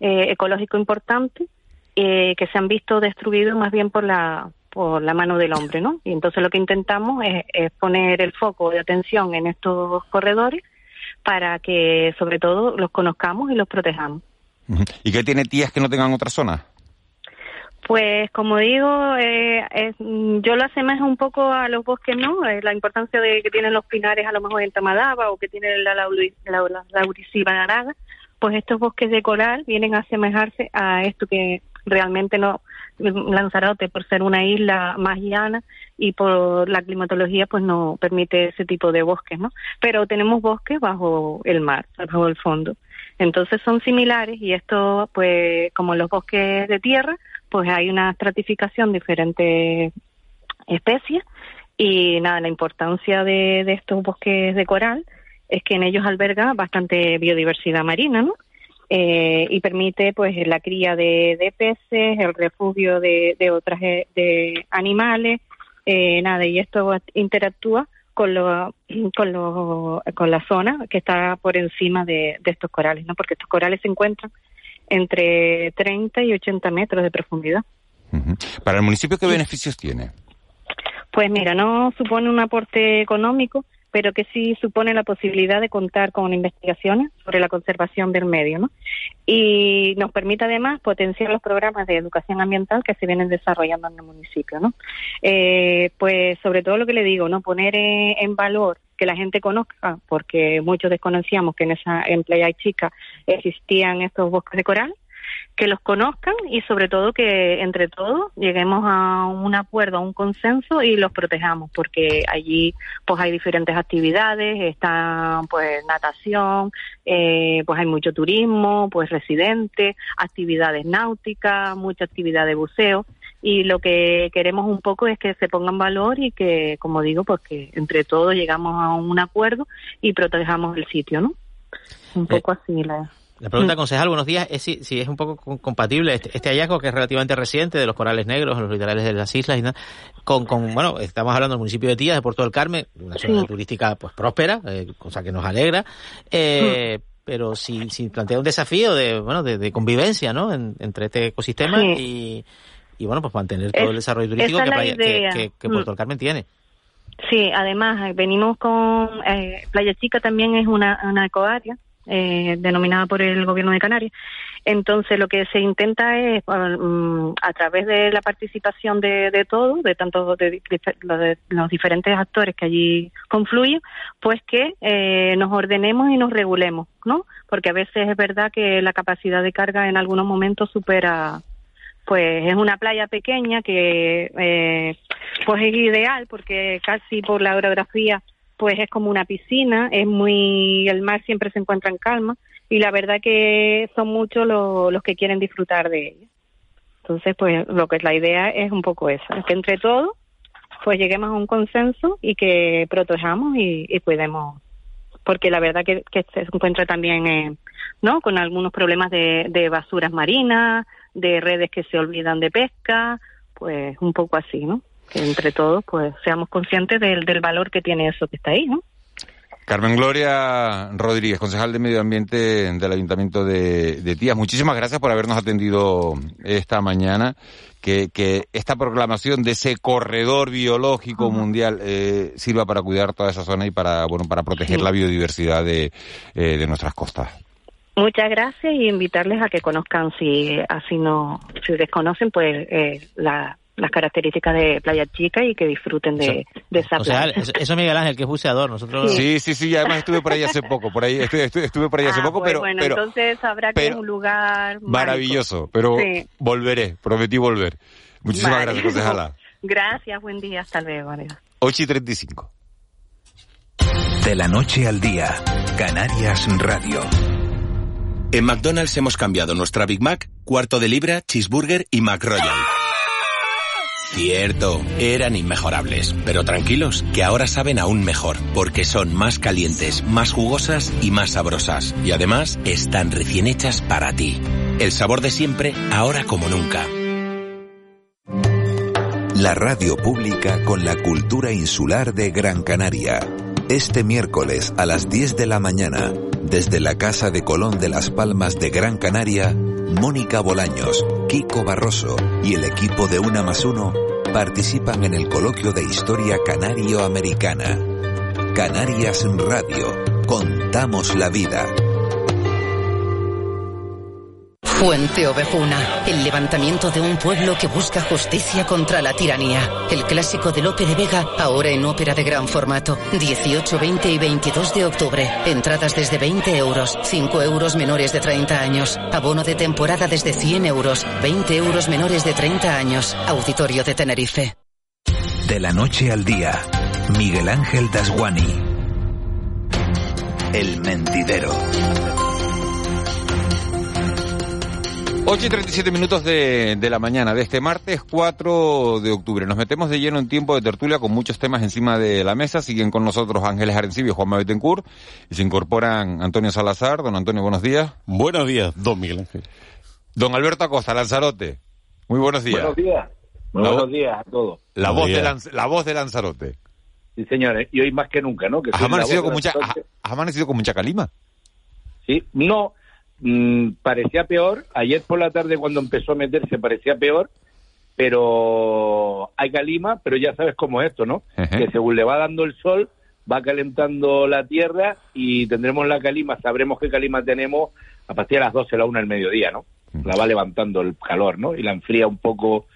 eh, ecológico importante, eh, que se han visto destruidos más bien por la por la mano del hombre, ¿no? Y entonces lo que intentamos es, poner el foco de atención en estos corredores para que sobre todo los conozcamos y los protejamos. ¿Y qué tiene tías que no tengan otra zona? Pues como digo, eh, yo lo asemejo un poco a los bosques, ¿no? Eh, la importancia de que tienen los pinares a lo mejor en Tamadaba o que tienen la, lauriciba naranja, pues estos bosques de coral vienen a asemejarse a esto que realmente no Lanzarote por ser una isla más llana y por la climatología pues no permite ese tipo de bosques, ¿no? Pero tenemos bosques bajo el mar, bajo el fondo. Entonces son similares y esto pues como los bosques de tierra pues hay una estratificación de diferentes especies y nada, la importancia de, estos bosques de coral es que en ellos alberga bastante biodiversidad marina, ¿no? Eh, y permite pues la cría de, peces, el refugio de, de otras eh, de animales, eh, nada, y esto interactúa con lo, con lo, con la zona que está por encima de, de estos corales, ¿no? Porque estos corales se encuentran entre 30 y 80 metros de profundidad. ¿Para el municipio qué beneficios tiene? Pues mira, no supone un aporte económico, pero que sí supone la posibilidad de contar con investigaciones sobre la conservación del medio, ¿no? Y nos permite además potenciar los programas de educación ambiental que se vienen desarrollando en el municipio, ¿no? Eh, pues sobre todo lo que le digo, ¿no? Poner en valor que la gente conozca, porque muchos desconocíamos que en esa en Playa Chica existían estos bosques de coral, que los conozcan y sobre todo que entre todos lleguemos a un acuerdo, a un consenso y los protejamos, porque allí pues hay diferentes actividades, está pues natación, eh, pues hay mucho turismo, pues residentes, actividades náuticas, mucha actividad de buceo y lo que queremos un poco es que se ponga en valor y que, como digo, pues que entre todos llegamos a un acuerdo y protejamos el sitio, ¿no? Un eh, poco así la... La pregunta, mm. concejal, buenos días, es si, si es un poco compatible este, este, hallazgo que es relativamente reciente de los corales negros en los litorales de las islas y nada, con, con, bueno, estamos hablando del municipio de Tías, de Puerto del Carmen, una zona turística pues próspera, eh, cosa que nos alegra, eh, mm. pero si, si plantea un desafío de, bueno, de, convivencia, ¿no? entre este ecosistema y, y, bueno, pues mantener todo el desarrollo turístico que, que, Puerto del Carmen tiene. Sí, además venimos con eh, Playa Chica también es una, una ecoárea eh, denominada por el Gobierno de Canarias. Entonces, lo que se intenta es, mm, a través de la participación de, de todos, de tanto de, los diferentes actores que allí confluyen, pues que eh, nos ordenemos y nos regulemos, ¿no? Porque a veces es verdad que la capacidad de carga en algunos momentos supera pues es una playa pequeña que eh, pues es ideal porque casi por la orografía pues es como una piscina, es muy, el mar siempre se encuentra en calma y la verdad que son muchos los que quieren disfrutar de ella. Entonces, pues lo que es la idea es un poco eso, que entre todos pues lleguemos a un consenso y que protejamos y, y cuidemos, porque la verdad que, se encuentra también, eh, ¿no? Con algunos problemas de, de basuras marinas, de redes que se olvidan de pesca, pues un poco así, ¿no? Que entre todos pues seamos conscientes del, del valor que tiene eso que está ahí, ¿no? Carmen Gloria Rodríguez, concejal de Medio Ambiente del Ayuntamiento de, de Tías. Muchísimas gracias por habernos atendido esta mañana. Que, que esta proclamación de ese corredor biológico mundial eh, sirva para cuidar toda esa zona y para bueno para proteger la biodiversidad de, eh, de nuestras costas. Muchas gracias y invitarles a que conozcan, si así no, si desconocen, pues eh, la las características de Playa Chica y que disfruten de, esa playa. eso, Miguel Ángel, que es buceador, nosotros... Sí, sí, sí, además estuve por ahí hace poco, por ahí estuve, estuve, por ahí hace ah, poco, pues pero... Bueno, entonces habrá que es un lugar... Maravilloso, pero volveré, prometí volver. Muchísimas gracias, concejala. Gracias, buen día, hasta luego. 8 y 35. De la noche al día, Canarias Radio. En McDonald's hemos cambiado nuestra Big Mac, cuarto de libra, cheeseburger y McRoyal Cierto, eran inmejorables, pero tranquilos, que ahora saben aún mejor, porque son más calientes, más jugosas y más sabrosas, y además están recién hechas para ti. El sabor de siempre, ahora como nunca. La radio pública con la cultura insular de Gran Canaria. Este miércoles a las 10 de la mañana, desde la Casa de Colón de las Palmas de Gran Canaria, Mónica Bolaños, Kiko Barroso y el equipo de Una más Uno participan en el coloquio de historia canario-americana. Canarias Radio. Contamos la vida. Fuente Ovejuna, el levantamiento de un pueblo que busca justicia contra la tiranía. El clásico de Lope de Vega, ahora en ópera de gran formato. 18, 20 y 22 de octubre. Entradas desde 20 euros, 5 euros menores de 30 años. Abono de temporada desde 100 euros, 20 euros menores de 30 años. Auditorio de Tenerife. De la noche al día, Miguel Ángel Dasguani. El mentidero. 8 y 37 minutos de, de, la mañana de este martes 4 de octubre. Nos metemos de lleno en tiempo de tertulia con muchos temas encima de la mesa. Siguen con nosotros Ángeles Arencibio y Juan Betancourt. Y se incorporan Antonio Salazar. Don Antonio, buenos días. Buenos días, don Miguel Ángel. Don Alberto Acosta, Lanzarote. Muy buenos días. Buenos días. buenos días a todos. La, voz de, la voz de Lanzarote. Sí, señores. Y hoy más que nunca, ¿no? Que ¿Has, amanecido con mucha, ¿Has amanecido con mucha calima? Sí, no Mm, parecía peor. Ayer por la tarde cuando empezó a meterse parecía peor, pero hay calima, pero ya sabes cómo es esto, ¿no? Que según le va dando el sol, va calentando la tierra y tendremos la calima, sabremos qué calima tenemos a partir de las 12, la 1 del mediodía, ¿no? La va levantando el calor, ¿no? Y la enfría un poco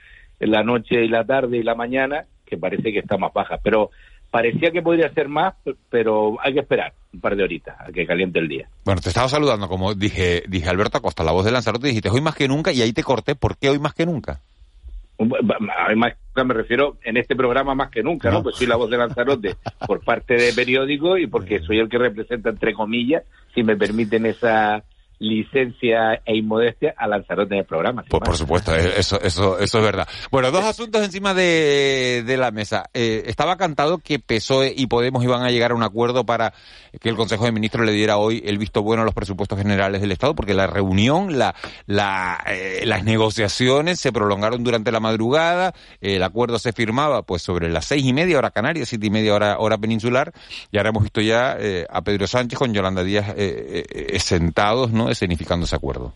en la noche y la tarde y la mañana, que parece que está más baja. Pero Parecía que podría ser más, pero hay que esperar un par de horitas a que caliente el día. Bueno, te estaba saludando, como dije, dije Alberto Acosta, la voz de Lanzarote, dijiste hoy más que nunca y ahí te corté. ¿Por qué hoy más que nunca? Hoy más me refiero en este programa más que nunca, ¿no? Pues soy la voz de Lanzarote por parte de periódico y porque soy el que representa, entre comillas, si me permiten esa licencia e inmodestia a Lanzarote en el programa. Pues por supuesto, eh, eso, eso, eso es verdad. Bueno, dos asuntos encima de, de la mesa. Eh, estaba cantado que PSOE y Podemos iban a llegar a un acuerdo para que el Consejo de Ministros le diera hoy el visto bueno a los presupuestos generales del Estado, porque la reunión, la, la, eh, las negociaciones se prolongaron durante la madrugada, el acuerdo se firmaba pues sobre las seis y media hora Canarias, siete y media hora, hora peninsular, y ahora hemos visto ya a Pedro Sánchez con Yolanda Díaz sentados, ¿no? Escenificando ese acuerdo.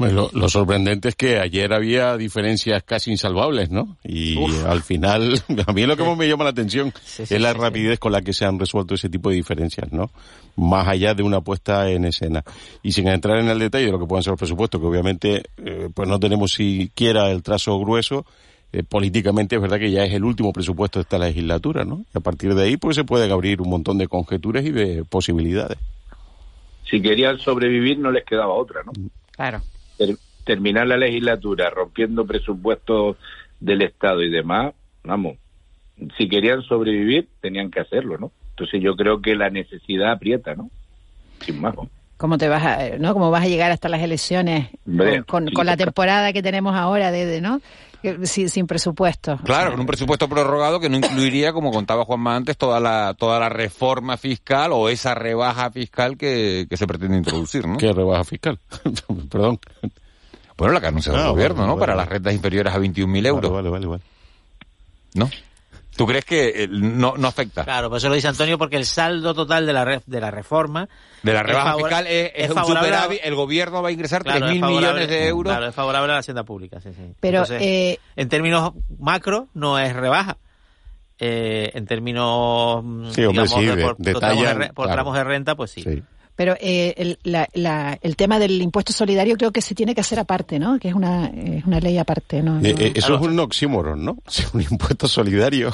Bueno, lo, sorprendente es que ayer había diferencias casi insalvables, ¿no? Y al final, a mí lo que más me llama la atención es la rapidez con la que se han resuelto ese tipo de diferencias, ¿no? Más allá de una puesta en escena. Y sin entrar en el detalle de lo que pueden ser los presupuestos, que obviamente eh, pues no tenemos siquiera el trazo grueso, eh, políticamente es verdad que ya es el último presupuesto de esta legislatura, ¿no? Y a partir de ahí pues se pueden abrir un montón de conjeturas y de posibilidades si querían sobrevivir no les quedaba otra, ¿no? Claro. terminar la legislatura rompiendo presupuestos del Estado y demás, vamos, si querían sobrevivir tenían que hacerlo, ¿no? Entonces yo creo que la necesidad aprieta, ¿no? Sin más. ¿Cómo te vas a, no? ¿Cómo vas a llegar hasta las elecciones con, con, la temporada que tenemos ahora de, ¿no? sin, sin presupuesto. Claro, con un presupuesto prorrogado que no incluiría, como contaba Juanma antes, toda la, toda la reforma fiscal o esa rebaja fiscal que, que se pretende introducir, ¿no? ¿Qué rebaja fiscal? Perdón. Bueno, la que anuncia el ah, gobierno, ¿no? Para las rentas inferiores a 21.000 euros. Vale, vale, vale. ¿No? ¿Tú crees que eh, no, no afecta? Claro, pues eso lo dice Antonio porque el saldo total de la, de la reforma... De la rebaja fiscal es, un superávit, el gobierno va a ingresar claro, 3.000 millones de euros. Claro, es favorable a la hacienda pública, sí, sí. Pero, eh, en términos macro, no es rebaja. Eh, en términos, sí, hombre, digamos, sí, de, por, de, de por tramos de renta, pues sí. sí. Pero eh, el, la, la, el, tema del impuesto solidario creo que se tiene que hacer aparte, ¿no? Que es una, es una ley aparte, ¿no? Eh, eh, eso es un oxímoron, ¿no? un impuesto solidario.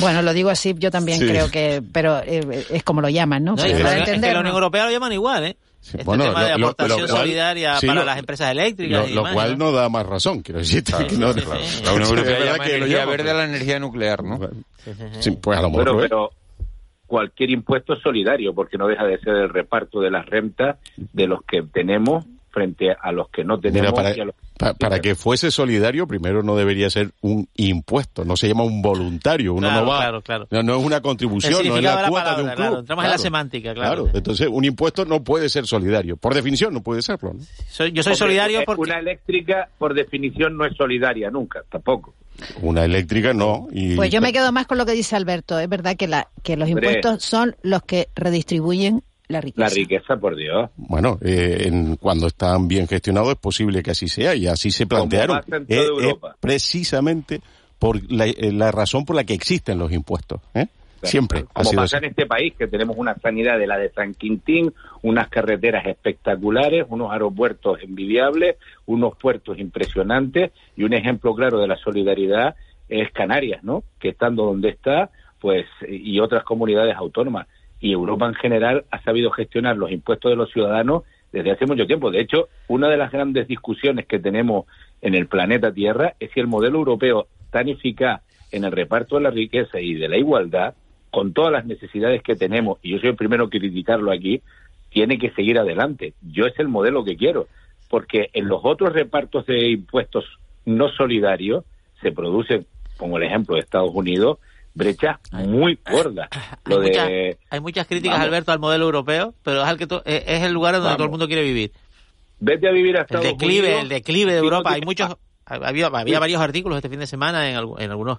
Bueno, lo digo así, yo también sí. creo que, pero eh, es como lo llaman, ¿no? no para es entender, que la Unión Europea lo llaman igual, ¿eh? Sí, este bueno, tema de lo, aportación lo, lo, solidaria sí, para las empresas eléctricas. Lo, y cual no da más razón, quiero decir. Claro, que no, claro. La Unión Europea llama que energía verde a la energía nuclear, ¿no? Sí, pues a lo mejor. Pero, pero cualquier impuesto es solidario, porque no deja de ser el reparto de las rentas de los que tenemos frente a los que no tenemos. Mira, para, y a los para, para, que fuese solidario, primero no debería ser un impuesto, no se llama un voluntario, uno claro, no va, claro, claro. No, no, es una contribución, no es la, la cuota palabra, de un club. Claro, entramos en la semántica, claro. Claro, entonces un impuesto no puede ser solidario, por definición no puede serlo. ¿no? Soy, yo soy solidario porque... Una eléctrica, por definición, no es solidaria nunca, tampoco. Una eléctrica no. Y... Pues yo me quedo más con lo que dice Alberto. Es verdad que, la, que los impuestos son los que redistribuyen la riqueza. La riqueza, por Dios. Bueno, eh, en, cuando están bien gestionados es posible que así sea y así se plantearon. Eh, eh, precisamente por la, eh, la, razón por la que existen los impuestos. ¿eh? Siempre. Como pasa así. en este país, que tenemos una sanidad de la de San Quintín, unas carreteras espectaculares, unos aeropuertos envidiables, unos puertos impresionantes y un ejemplo claro de la solidaridad es Canarias, ¿no? Que estando donde está, pues, y otras comunidades autónomas. Y Europa en general ha sabido gestionar los impuestos de los ciudadanos desde hace mucho tiempo. De hecho, una de las grandes discusiones que tenemos en el planeta Tierra es si el modelo europeo tan eficaz en el reparto de la riqueza y de la igualdad con todas las necesidades que tenemos, y yo soy el primero que criticarlo aquí, tiene que seguir adelante. Yo es el modelo que quiero, porque en los otros repartos de impuestos no solidarios se producen, como el ejemplo de Estados Unidos, brechas muy gordas. Hay, Lo muchas, de, hay muchas críticas, vamos. Alberto, al modelo europeo, pero es el, que to, es el lugar donde vamos. todo el mundo quiere vivir. Vete a vivir a Estados el declive, Unidos. El declive de Europa. Hay muchos, había, había varios artículos este fin de semana en, en algunos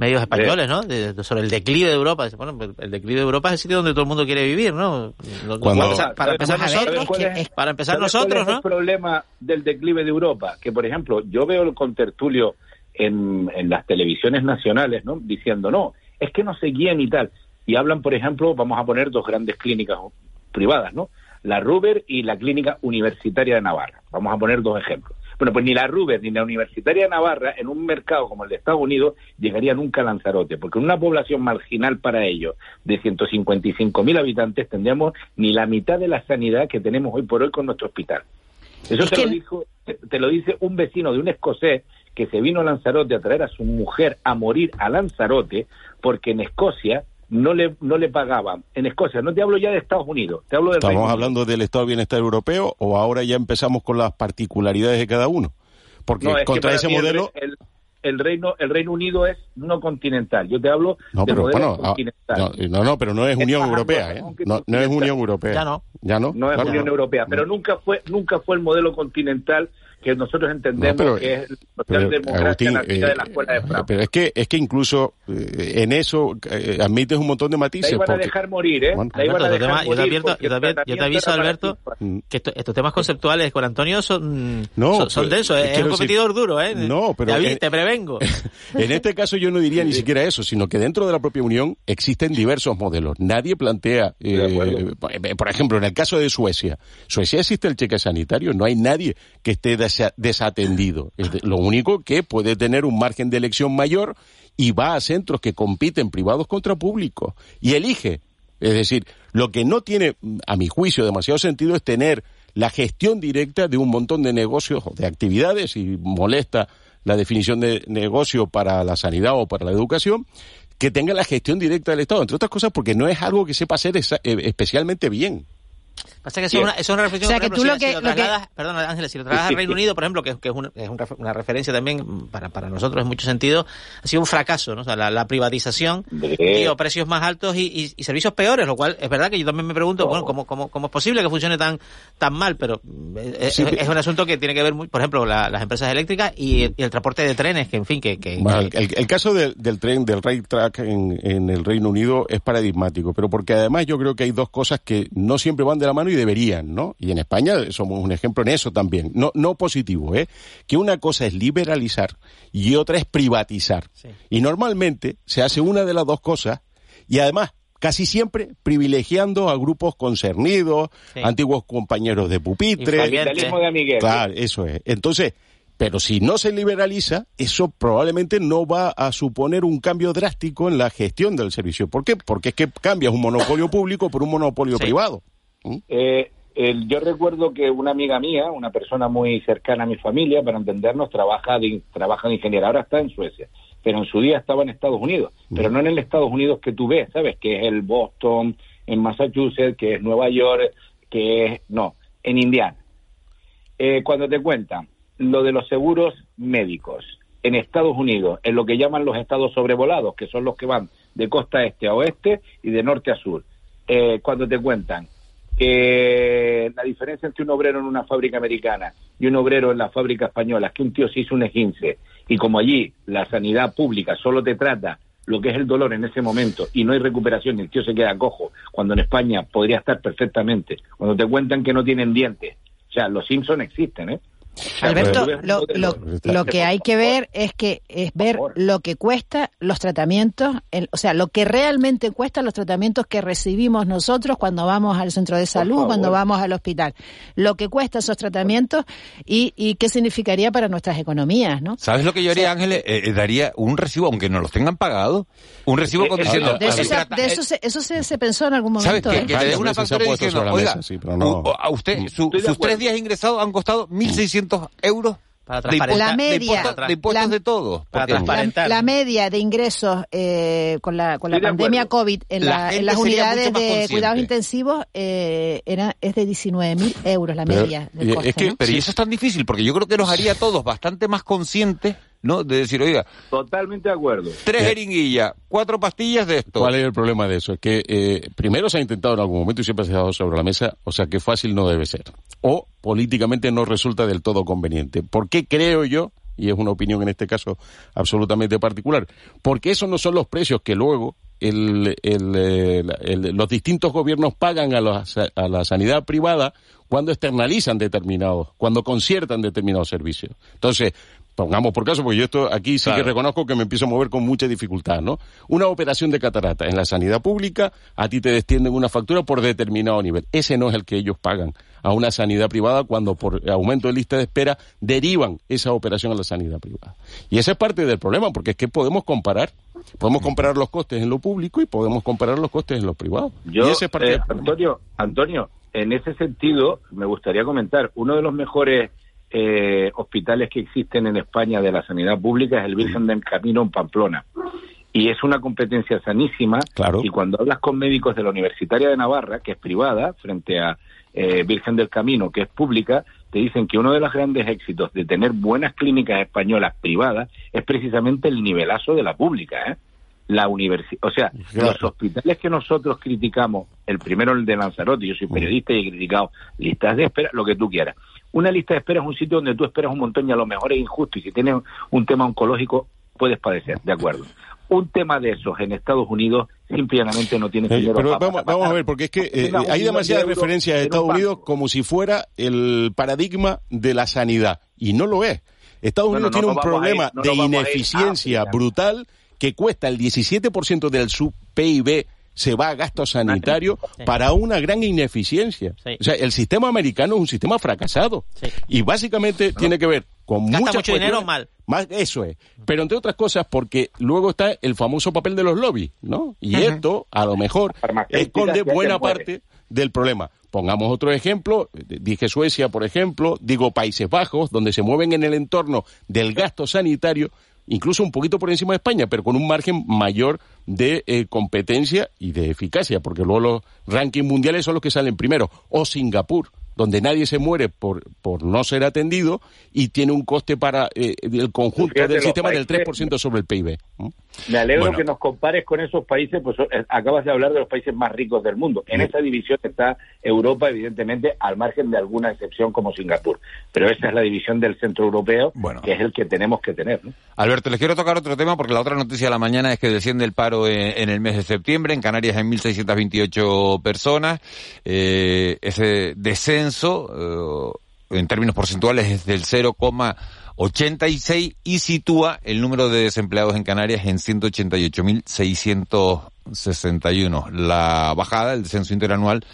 medios españoles, ¿no? De, de, sobre el declive de Europa. Bueno, el declive de Europa es el sitio donde todo el mundo quiere vivir, ¿no? Cuando... Para, para empezar nosotros, es, para empezar nosotros, ¿no? El problema del declive de Europa, que por ejemplo, yo veo el contertulio en, en las televisiones nacionales, ¿no? Diciendo, no, es que no se guían y tal. Y hablan, por ejemplo, vamos a poner dos grandes clínicas privadas, ¿no? La Ruber y la Clínica Universitaria de Navarra. Vamos a poner dos ejemplos. Bueno, pues ni la Ruber ni la Universitaria de Navarra, en un mercado como el de Estados Unidos, llegaría nunca a Lanzarote, porque en una población marginal para ellos de 155.000 habitantes tendríamos ni la mitad de la sanidad que tenemos hoy por hoy con nuestro hospital. Eso te, que... lo dijo, te, te lo dice un vecino de un escocés que se vino a Lanzarote a traer a su mujer a morir a Lanzarote, porque en Escocia no le, no le pagaban. En Escocia, no te hablo ya de Estados Unidos, te hablo del ¿Estamos Reino hablando del Estado de Bienestar Europeo o ahora ya empezamos con las particularidades de cada uno? Porque No, es que contra ese el modelo... El, el Reino, el Reino Unido es no continental. Yo te hablo No, de pero modelo bueno, ah, continental. no, no, no, pero no es Es Unión Europea, ¿eh? No, no es. Unión Europea. Ya no. Ya no. No es Claro. Unión Europea, pero nunca fue nunca fue el modelo continental que nosotros entendemos No, pero- que es la Pero, socialdemocracia Agustín, nacida eh, de la escuela de Frankfurt. pero es que es que incluso eh, en eso eh, admites un montón de matices. iban a porque- dejar morir, ¿eh? Bueno. La iban a Alberto, dejar tema- yo te morir advierto, porque yo te yo aviso, Alberto, chispas. que esto- estos temas conceptuales con Antonio son, No, son, son densos, es, un decir- competidor duro, ¿eh? No, pero Ya vi, en- te prevengo. En este caso yo no diría ni siquiera eso, sino que dentro de la propia Unión existen diversos modelos. Nadie plantea, eh, eh, por ejemplo, en el caso de Suecia, Suecia existe el cheque sanitario, no hay nadie que esté desa- desatendido. Es lo único que puede tener un margen de elección mayor y va a centros que compiten privados contra públicos y elige. Es decir, lo que no tiene, a mi juicio, demasiado sentido es tener la gestión directa de un montón de negocios o de actividades y molesta la definición de negocio para la sanidad o para la educación, que tenga la gestión directa del Estado, entre otras cosas porque no es algo que sepa hacer eh, especialmente bien. Pasa que eso es una, eso es una reflexión. O sea, que ejemplo, tú si, lo si que- lo lo que- trasladas, perdona Ángeles, si lo trasladas al Reino Unido, por ejemplo, que, que es, una, es una referencia también para, para nosotros en mucho sentido, ha sido un fracaso, ¿no? O sea, la, la privatización dio precios más altos y, y- y servicios peores, lo cual es verdad que yo también me pregunto, bueno, ¿cómo, cómo, cómo es posible que funcione tan, tan mal? Pero eh, es, Sí, es un asunto que tiene que ver, muy, por ejemplo, la- las empresas eléctricas y, el- y el transporte de trenes, que en fin, que... que- Bueno, que- el, el caso del, del tren, del rail track en, en el Reino Unido es paradigmático, pero porque además yo creo que hay dos cosas que no siempre van de la mano y deberían, ¿no? Y en España somos un ejemplo en eso también. No, no positivo, ¿eh? Que una cosa es liberalizar y otra es privatizar. Y normalmente se hace una de las dos cosas y además casi siempre privilegiando a grupos concernidos, Sí. antiguos compañeros de pupitre. Capitalismo de amiguete. Claro, eso es. Entonces, pero si no se liberaliza, eso probablemente no va a suponer un cambio drástico en la gestión del servicio. ¿Por qué? Porque es que cambias un monopolio público por un monopolio privado. Eh, el- yo recuerdo que una amiga mía, una persona muy cercana a mi familia, para entendernos, trabaja de, trabaja de ingeniera, ahora está en Suecia, pero en su día estaba en Estados Unidos, pero no en el Estados Unidos que tú ves, ¿sabes? Que es el Boston, en Massachusetts, que es Nueva York, que es... No, en Indiana. Eh, cuando te cuentan lo de los seguros médicos en Estados Unidos, en lo que llaman los estados sobrevolados, que son los que van de costa este a oeste y de norte a sur, eh, cuando te cuentan que la diferencia entre un obrero en una fábrica americana y un obrero en la fábrica española es que un tío se hizo un esguince y como allí la sanidad pública solo te trata lo que es el dolor en ese momento y no hay recuperación y el tío se queda cojo, cuando en España podría estar perfectamente, cuando te cuentan que no tienen dientes. O sea, los Simpson existen, ¿eh? O Alberto, lo, lo que hay que ver es que es ver lo que cuesta los tratamientos, el- o sea, lo que realmente cuesta los tratamientos que recibimos nosotros cuando vamos al centro de salud, cuando vamos al hospital, lo que cuesta esos tratamientos y, y qué significaría para nuestras economías, ¿no? ¿Sabes lo que yo haría, Ángeles? Eh, eh, daría un recibo, aunque no los tengan pagado, un recibo con diciendo... De eso, "El se, trata- de eso, se, eso se, se pensó en algún ¿Sabes momento. qué? ¿eh? Que una factura diciendo, oiga, mesa, sí, pero no- u- a usted, su- sus tres días ingresados han costado 1.600 euros Para de impuestos, La de media. impuestos, de, impuestos La- de todo. Para Porque- transparentar. La, la media de ingresos eh, con la, con la pandemia. COVID en, La la- en gente las unidades de cuidados intensivos eh, era, es de 19.000 euros la Pero- media del y- coste. es que- ¿no? Pero y eso es tan difícil, porque yo creo que nos haría a todos bastante más conscientes, ¿no? De decir, oiga, Totalmente de acuerdo. tres Eh. jeringuillas, cuatro pastillas de esto. ¿Cuál es el problema de eso? Es que eh, primero se ha intentado en algún momento y siempre se ha dado sobre la mesa, o sea que fácil no debe ser. O políticamente no resulta del todo conveniente. ¿Por qué creo yo? Y es una opinión en este caso absolutamente particular. Porque esos no son los precios que luego el- el, eh, el- los distintos gobiernos pagan a, los- a la sanidad privada cuando externalizan determinados, cuando conciertan determinados servicios. Entonces, pongamos por caso, porque yo esto aquí sí que reconozco que me empiezo a mover con mucha dificultad, ¿no? Una operación de catarata en la sanidad pública, a ti te descienden una factura por determinado nivel. Ese no es el que ellos pagan a una sanidad privada cuando por aumento de lista de espera derivan esa operación a la sanidad privada. Y ese es parte del problema, porque es que podemos comparar, podemos comparar los costes en lo público y podemos comparar los costes en lo privado. Yo, y ese es parte eh, del problema. Antonio, Antonio, en ese sentido, me gustaría comentar, uno de los mejores eh, hospitales que existen en España de la sanidad pública es el Virgen del Camino en Pamplona. y es una competencia sanísima. Claro. Y cuando hablas con médicos de la Universitaria de Navarra, que es privada, frente a eh, Virgen del Camino, que es pública, te dicen que uno de los grandes éxitos de tener buenas clínicas españolas privadas es precisamente el nivelazo de la pública, ¿eh? La universidad, o sea, los hospitales que nosotros criticamos, el primero el de Lanzarote, yo soy periodista y he criticado listas de espera, lo que tú quieras. Una lista de espera es un sitio donde tú esperas un montón y a lo mejor es injusto y si tienes un tema oncológico puedes padecer, de acuerdo. Un tema de esos en Estados Unidos simplemente no tiene Eh, dinero pero para- vamos, vamos a ver, porque es que eh, un hay demasiadas de referencias un Estados. Unidos como si fuera el paradigma de la sanidad, y no lo es. Estados Unidos no tiene un a ir- problema de a a ineficiencia brutal que cuesta el 17% del sub PIB se va a gasto sanitario para una gran ineficiencia. O sea, el sistema americano es un sistema fracasado. Y básicamente tiene que ver con Gasta muchas mucho dinero mal. más, eso es. Pero entre otras cosas, porque luego está el famoso papel de los lobbies, ¿no? Y esto, a lo mejor, esconde buena parte del problema. Pongamos otro ejemplo, eh, dije Suecia, por ejemplo, digo Países Bajos, donde se mueven en el entorno del gasto sanitario, incluso un poquito por encima de España, pero con un margen mayor de eh, competencia y de eficacia, porque luego los rankings mundiales son los que salen primero. O Singapur, donde nadie se muere por, por no ser atendido y tiene un coste para eh, el conjunto Fíjate, del sistema del países- 3% sobre el PIB. ¿Mm? Me alegro Bueno. que nos compares con esos países, pues eh, acabas de hablar de los países más ricos del mundo. En esa división está Europa, evidentemente, al margen de alguna excepción como Singapur. Pero esa es la división del centro europeo, que es el que tenemos que tener. ¿no? Alberto, les quiero tocar otro tema porque la otra noticia de la mañana es que desciende el paro en, en el mes de septiembre. En Canarias hay 1.628 personas. Eh, ese descenso, eh, en términos porcentuales, es del 0,86 y sitúa el número de desempleados en Canarias en 188.661. La bajada, el descenso interanual,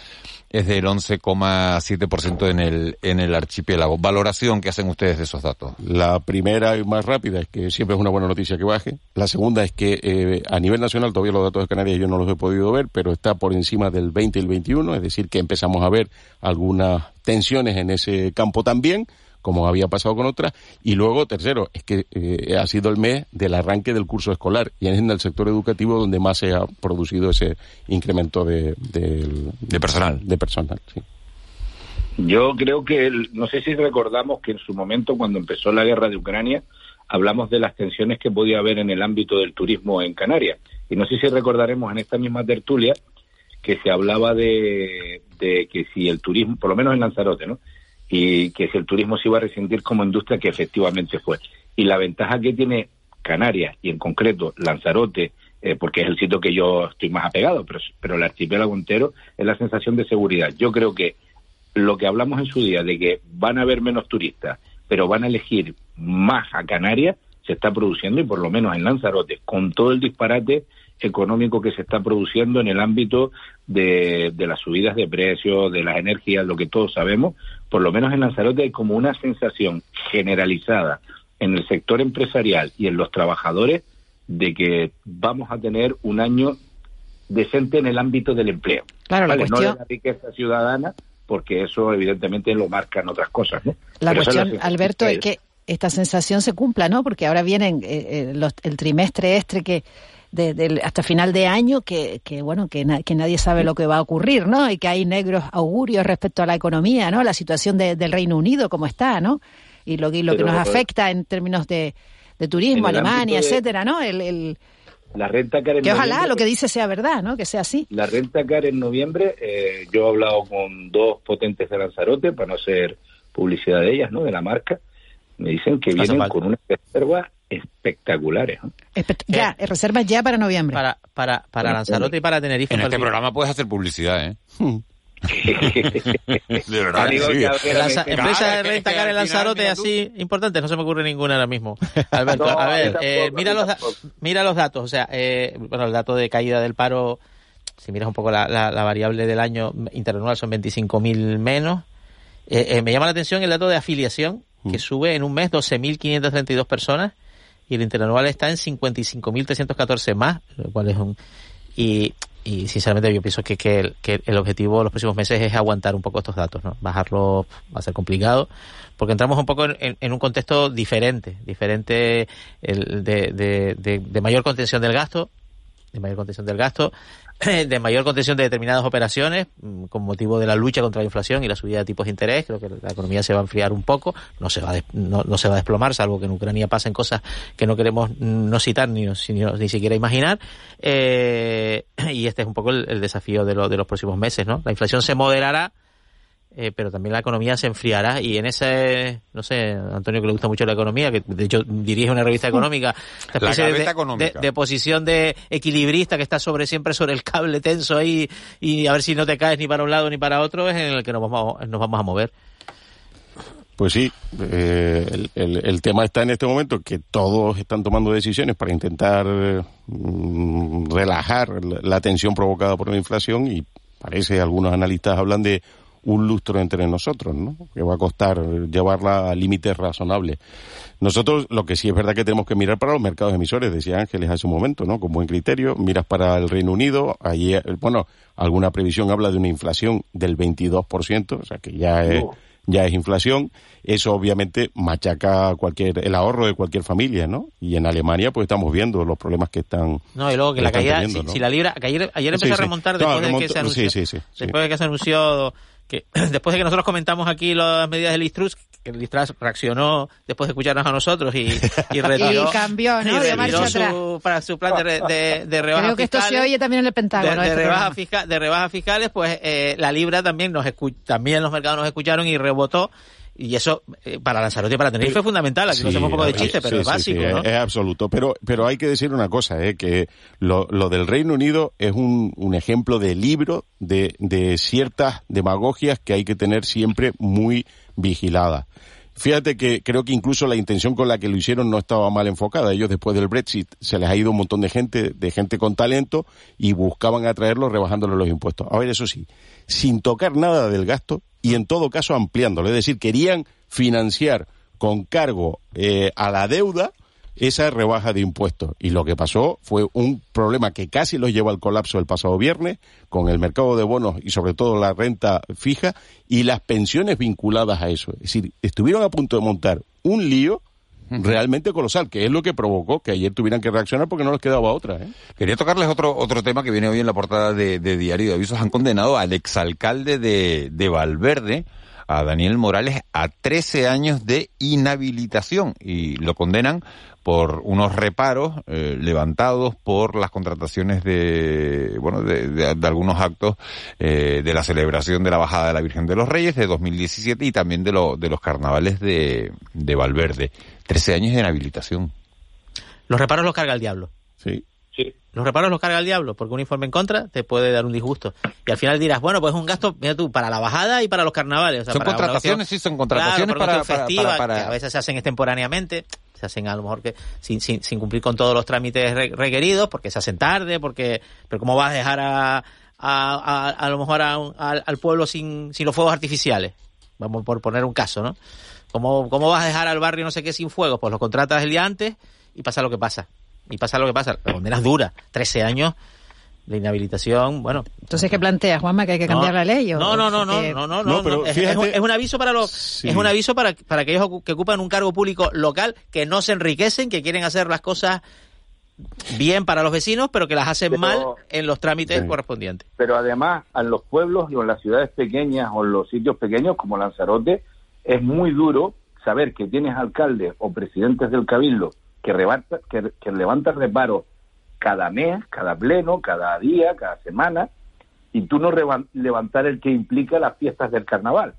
es del 11,7% en el, en el archipiélago. Valoración que hacen ustedes de esos datos. La primera y más rápida es que siempre es una buena noticia que baje. La segunda es que eh, a nivel nacional todavía los datos de Canarias yo no los he podido ver, pero está por encima del 20 y el 21, es decir, que empezamos a ver algunas tensiones en ese campo también, como había pasado con otras. Y luego, tercero, es que eh, ha sido el mes del arranque del curso escolar y es en el sector educativo donde más se ha producido ese incremento de, personal. De personal, sí. Yo creo que, el- no sé si recordamos que en su momento, cuando empezó la guerra de Ucrania, hablamos de las tensiones que podía haber en el ámbito del turismo en Canarias. Y no sé si recordaremos en esta misma tertulia que se hablaba de, de que si el turismo, por lo menos en Lanzarote, ¿no? Y que si el turismo se iba a resentir como industria, que efectivamente fue. Y la ventaja que tiene Canarias y en concreto Lanzarote, eh, porque es el sitio que yo estoy más apegado, pero, pero el archipiélago entero, es la sensación de seguridad. Yo creo que lo que hablamos en su día de que van a haber menos turistas, pero van a elegir más a Canarias, se está produciendo y por lo menos en Lanzarote, con todo el disparate económico que se está produciendo en el ámbito de, de las subidas de precios, de las energías, lo que todos sabemos, por lo menos en Lanzarote hay como una sensación generalizada en el sector empresarial y en los trabajadores de que vamos a tener un año decente en el ámbito del empleo. Claro, la ¿vale? No cuestión- de la riqueza ciudadana, porque eso evidentemente lo marcan otras cosas. ¿no? La Pero esa es cuestión, Alberto, es que esta sensación se cumpla, ¿no? Porque ahora vienen eh, eh, los- el trimestre este que de- del- hasta final de año que, que bueno que, na- que nadie sabe lo que va a ocurrir, ¿no? Y que hay negros augurios respecto a la economía, ¿no? La situación de- del Reino Unido como está, ¿no? Y lo, y lo que nos afecta en términos de, de turismo, Alemania, de- etcétera, ¿no? El, el- La renta cara en que ojalá noviembre- lo que dice sea verdad, ¿no? Que sea así. La renta cara en noviembre, eh, yo he hablado con dos potentes de Lanzarote, para no hacer publicidad de ellas, ¿no? De la marca. Me dicen que No vienen con unas reservas espectaculares. Ya, reservas ya para noviembre. Para, para, para Lanzarote y para Tenerife. En en este programa puedes hacer publicidad, ¿eh? de verdad, sí. ya, Lanza- Claro, empresa de renta cara en Lanzarote así importante, no se me ocurre ninguna ahora mismo. Alberto, No, a ver, tampoco, eh, mira, los mira los datos, o sea, eh, bueno, el dato de caída del paro, si miras un poco la, la- la variable del año interanual son 25.000 menos. Eh, eh, me llama la atención el dato de afiliación, que sube en un mes 12.532 personas y el interanual está en 55.314 más, lo cual es un... Y, y sinceramente yo pienso que, que, el objetivo de los próximos meses es aguantar un poco estos datos, ¿no? Bajarlo va a ser complicado porque entramos un poco en, un contexto diferente, diferente el de, de, mayor contención del gasto, de mayor contención del gasto, de mayor contención de determinadas operaciones mm, con motivo de la lucha contra la inflación y la subida de tipos de interés. Creo que la economía se va a enfriar un poco, no se va a, no, se va a desplomar, salvo que en Ucrania pasen cosas que no queremos no citar ni, ni, siquiera imaginar. Eh, y este es un poco el, desafío de, de los próximos meses. ¿no? La inflación se moderará eh, pero también la economía se enfriará y en ese, no sé, Antonio que le gusta mucho la economía, que de hecho dirige una revista económica, la de, económica. De, posición de equilibrista que está sobre siempre sobre el cable tenso ahí y a ver si no te caes ni para un lado ni para otro, es en el que nos vamos, nos vamos a mover. Pues sí, eh, el, tema está en este momento que todos están tomando decisiones para intentar mm, relajar la tensión provocada por la inflación y parece algunos analistas hablan de un lustro entre nosotros, ¿no? Que va a costar llevarla a límites razonables. Nosotros lo que sí es verdad que tenemos que mirar para los mercados emisores, decía Ángeles hace un momento, ¿no? Con buen criterio, miras para el Reino Unido, allí, bueno, alguna previsión habla de una inflación del 22%, o sea que ya es, ya es inflación. Eso obviamente machaca cualquier, el ahorro de cualquier familia, ¿no? Y en Alemania pues estamos viendo los problemas que están No, y luego que la caída, si, la libra, ayer, ayer empezó a remontar después de que se anunció, después de que se anunció que después de que nosotros comentamos aquí las medidas del Listrus, que el Listrus reaccionó después de escucharnos a nosotros y, y retiró, y cambió, ¿no? de marcha su, para su plan de, de, de rebajas Creo que esto se oye también en el Pentágono. De, rebajas, fiscal, de rebajas fiscales, pues eh, la libra también nos también los mercados nos escucharon y rebotó y eso eh, para Lanzarote y para Tenerife fue fundamental. Aquí nos hacemos un poco de chiste, pero es básico, ¿no? Es, absoluto. Pero, pero hay que decir una cosa, ¿eh? que lo, lo del Reino Unido es un, un ejemplo de libro de, de ciertas demagogias que hay que tener siempre muy vigiladas. Fíjate que creo que incluso la intención con la que lo hicieron no estaba mal enfocada. Ellos después del Brexit se les ha ido un montón de gente, de gente con talento y buscaban atraerlo rebajándole los impuestos. A ver, eso sí, sin tocar nada del gasto y en todo caso ampliándolo. Es decir, querían financiar con cargo eh, a la deuda esa rebaja de impuestos. Y lo que pasó fue un problema que casi los llevó al colapso el pasado viernes, con el mercado de bonos y sobre todo la renta fija y las pensiones vinculadas a eso. Es decir, estuvieron a punto de montar un lío realmente colosal, que es lo que provocó que ayer tuvieran que reaccionar porque no les quedaba otra. ¿eh? Quería tocarles otro otro tema que viene hoy en la portada de, Diario de Avisos. Han condenado al exalcalde de, de Valverde, a Daniel Morales, a 13 años de inhabilitación y lo condenan por unos reparos eh, levantados por las contrataciones de bueno de, de, algunos actos eh, de la celebración de la bajada de la Virgen de los Reyes de 2017 y también de, lo, de los carnavales de, de Valverde. Trece años de inhabilitación. Los reparos los carga el diablo. Sí. Los reparos los carga el diablo, porque un informe en contra te puede dar un disgusto. Y al final dirás, bueno, pues es un gasto, mira tú, para la bajada y para los carnavales. son contrataciones, sí, son contrataciones para, festiva, que a veces se hacen extemporáneamente se hacen a lo mejor que sin, sin, sin cumplir con todos los trámites requeridos, porque se hacen tarde, porque, pero cómo vas a dejar a, a, a, a lo mejor al pueblo sin, sin los fuegos artificiales, vamos por poner un caso, ¿no? ¿Cómo, ¿Cómo vas a dejar al barrio no sé qué sin fuegos? Pues lo contratas el día antes y pasa lo que pasa. Y pasa lo que pasa. La condena es dura. 13 años de inhabilitación, bueno. Entonces, ¿qué planteas, Juanma? ¿Que hay que cambiar la ley? no, no, no, no, no, no, no, es, un aviso para los, es un aviso para, para aquellos que ocupan un cargo público local, que no se enriquecen, que quieren hacer las cosas bien para los vecinos, pero que las hacen mal en los trámites correspondientes. Pero además, en los pueblos y en las ciudades pequeñas o en los sitios pequeños como Lanzarote, es muy duro saber que tienes alcaldes o presidentes del cabildo que, que, que levantan reparos cada mes, cada pleno, cada día, cada semana, y tú no levantar el que implica las fiestas del carnaval.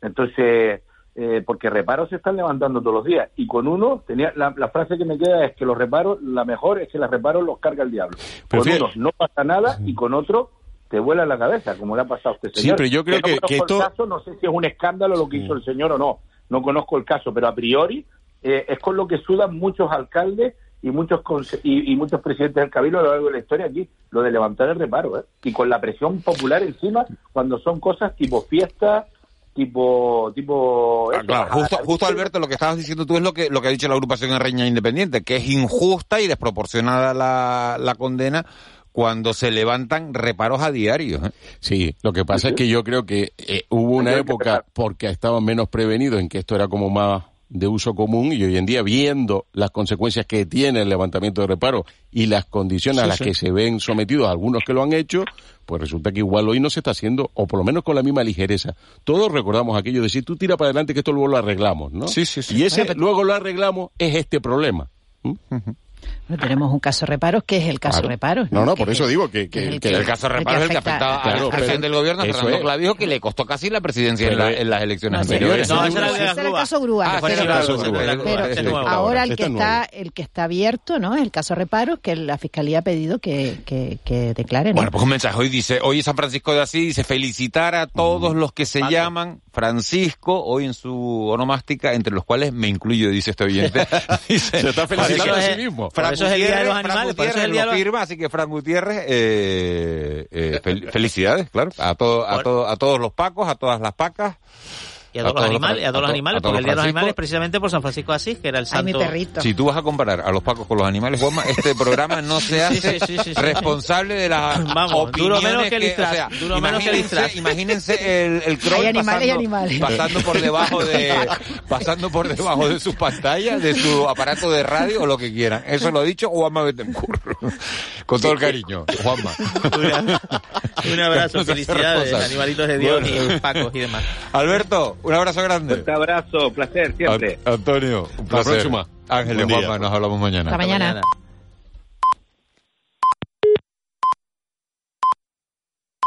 Entonces, eh, porque reparos se están levantando todos los días. Y con uno, tenía la, frase que me queda es que los reparos, la mejor es que los reparos los carga el diablo. con uno no pasa nada y con otro te vuela la cabeza, como le ha pasado a este señor. Sí, pero yo creo que, esto... no sé si es un escándalo lo que hizo el señor o no. No conozco el caso, pero a priori eh, es con lo que sudan muchos alcaldes y muchos y, muchos presidentes del cabildo a lo largo de la historia aquí, lo de levantar el reparo, ¿eh? y con la presión popular encima, cuando son cosas tipo fiesta, tipo tipo ah, claro, justo, justo Alberto lo que estabas diciendo tú es lo que lo que ha dicho la agrupación de Reña Independiente que es injusta y desproporcionada la, la condena cuando se levantan reparos a diario. ¿eh? Sí, lo que pasa es que yo creo que eh, hubo una época, porque estaban menos prevenidos en que esto era como más de uso común y hoy en día viendo las consecuencias que tiene el levantamiento de reparo y las condiciones a las que se ven sometidos algunos que lo han hecho, pues resulta que igual hoy no se está haciendo, o por lo menos con la misma ligereza. Todos recordamos aquello de si tú tira para adelante que esto luego lo arreglamos, ¿no? Sí, sí, sí. Y ese luego lo arreglamos es este problema. Bueno, tenemos un caso reparos que es el caso reparos. No, no, por eso digo que, que, el, caso reparos es el que afectaba al presidente del gobierno, Fernando Clavijo, que le costó casi la presidencia en, las elecciones anteriores. No, ese era el caso Grúa. pero, ahora el que está el que está abierto, ¿no? Es el caso reparos que la fiscalía ha pedido que, que, que declaren. Bueno, pues un mensaje hoy dice, hoy San Francisco de Asís dice felicitar a todos los que se llaman Francisco, hoy en su onomástica, entre los cuales me incluyo, dice este oyente. se está felicitando a sí mismo. Fran eso es el Día de los Animales. Por eso es el día lo firma, así que Fran Gutiérrez, eh, eh, felicidades, claro, a, todo, a, todo, a todos los pacos, a todas las pacas y a todos, los animales, a todos los animales, porque el Día de los Animales precisamente por San Francisco de Asís, que era el santo. perrito. Si tú vas a comparar a los pacos con los animales, Juanma, este programa no se hace responsable de las Vamos, opiniones duro menos que, que o sea, duro menos que Imagínense el, el pasando, pasando por debajo de pasando por debajo de sus pantallas, de su aparato de radio o lo que quieran. Eso lo ha dicho Juanma Betancourt. Con todo el cariño, Juanma. Un abrazo, felicidades, animalitos de Dios y pacos y demás. Alberto, un abrazo grande. Un abrazo, placer siempre. Antonio, un placer. La próxima. Ángeles, Juanma, nos hablamos mañana. Hasta mañana.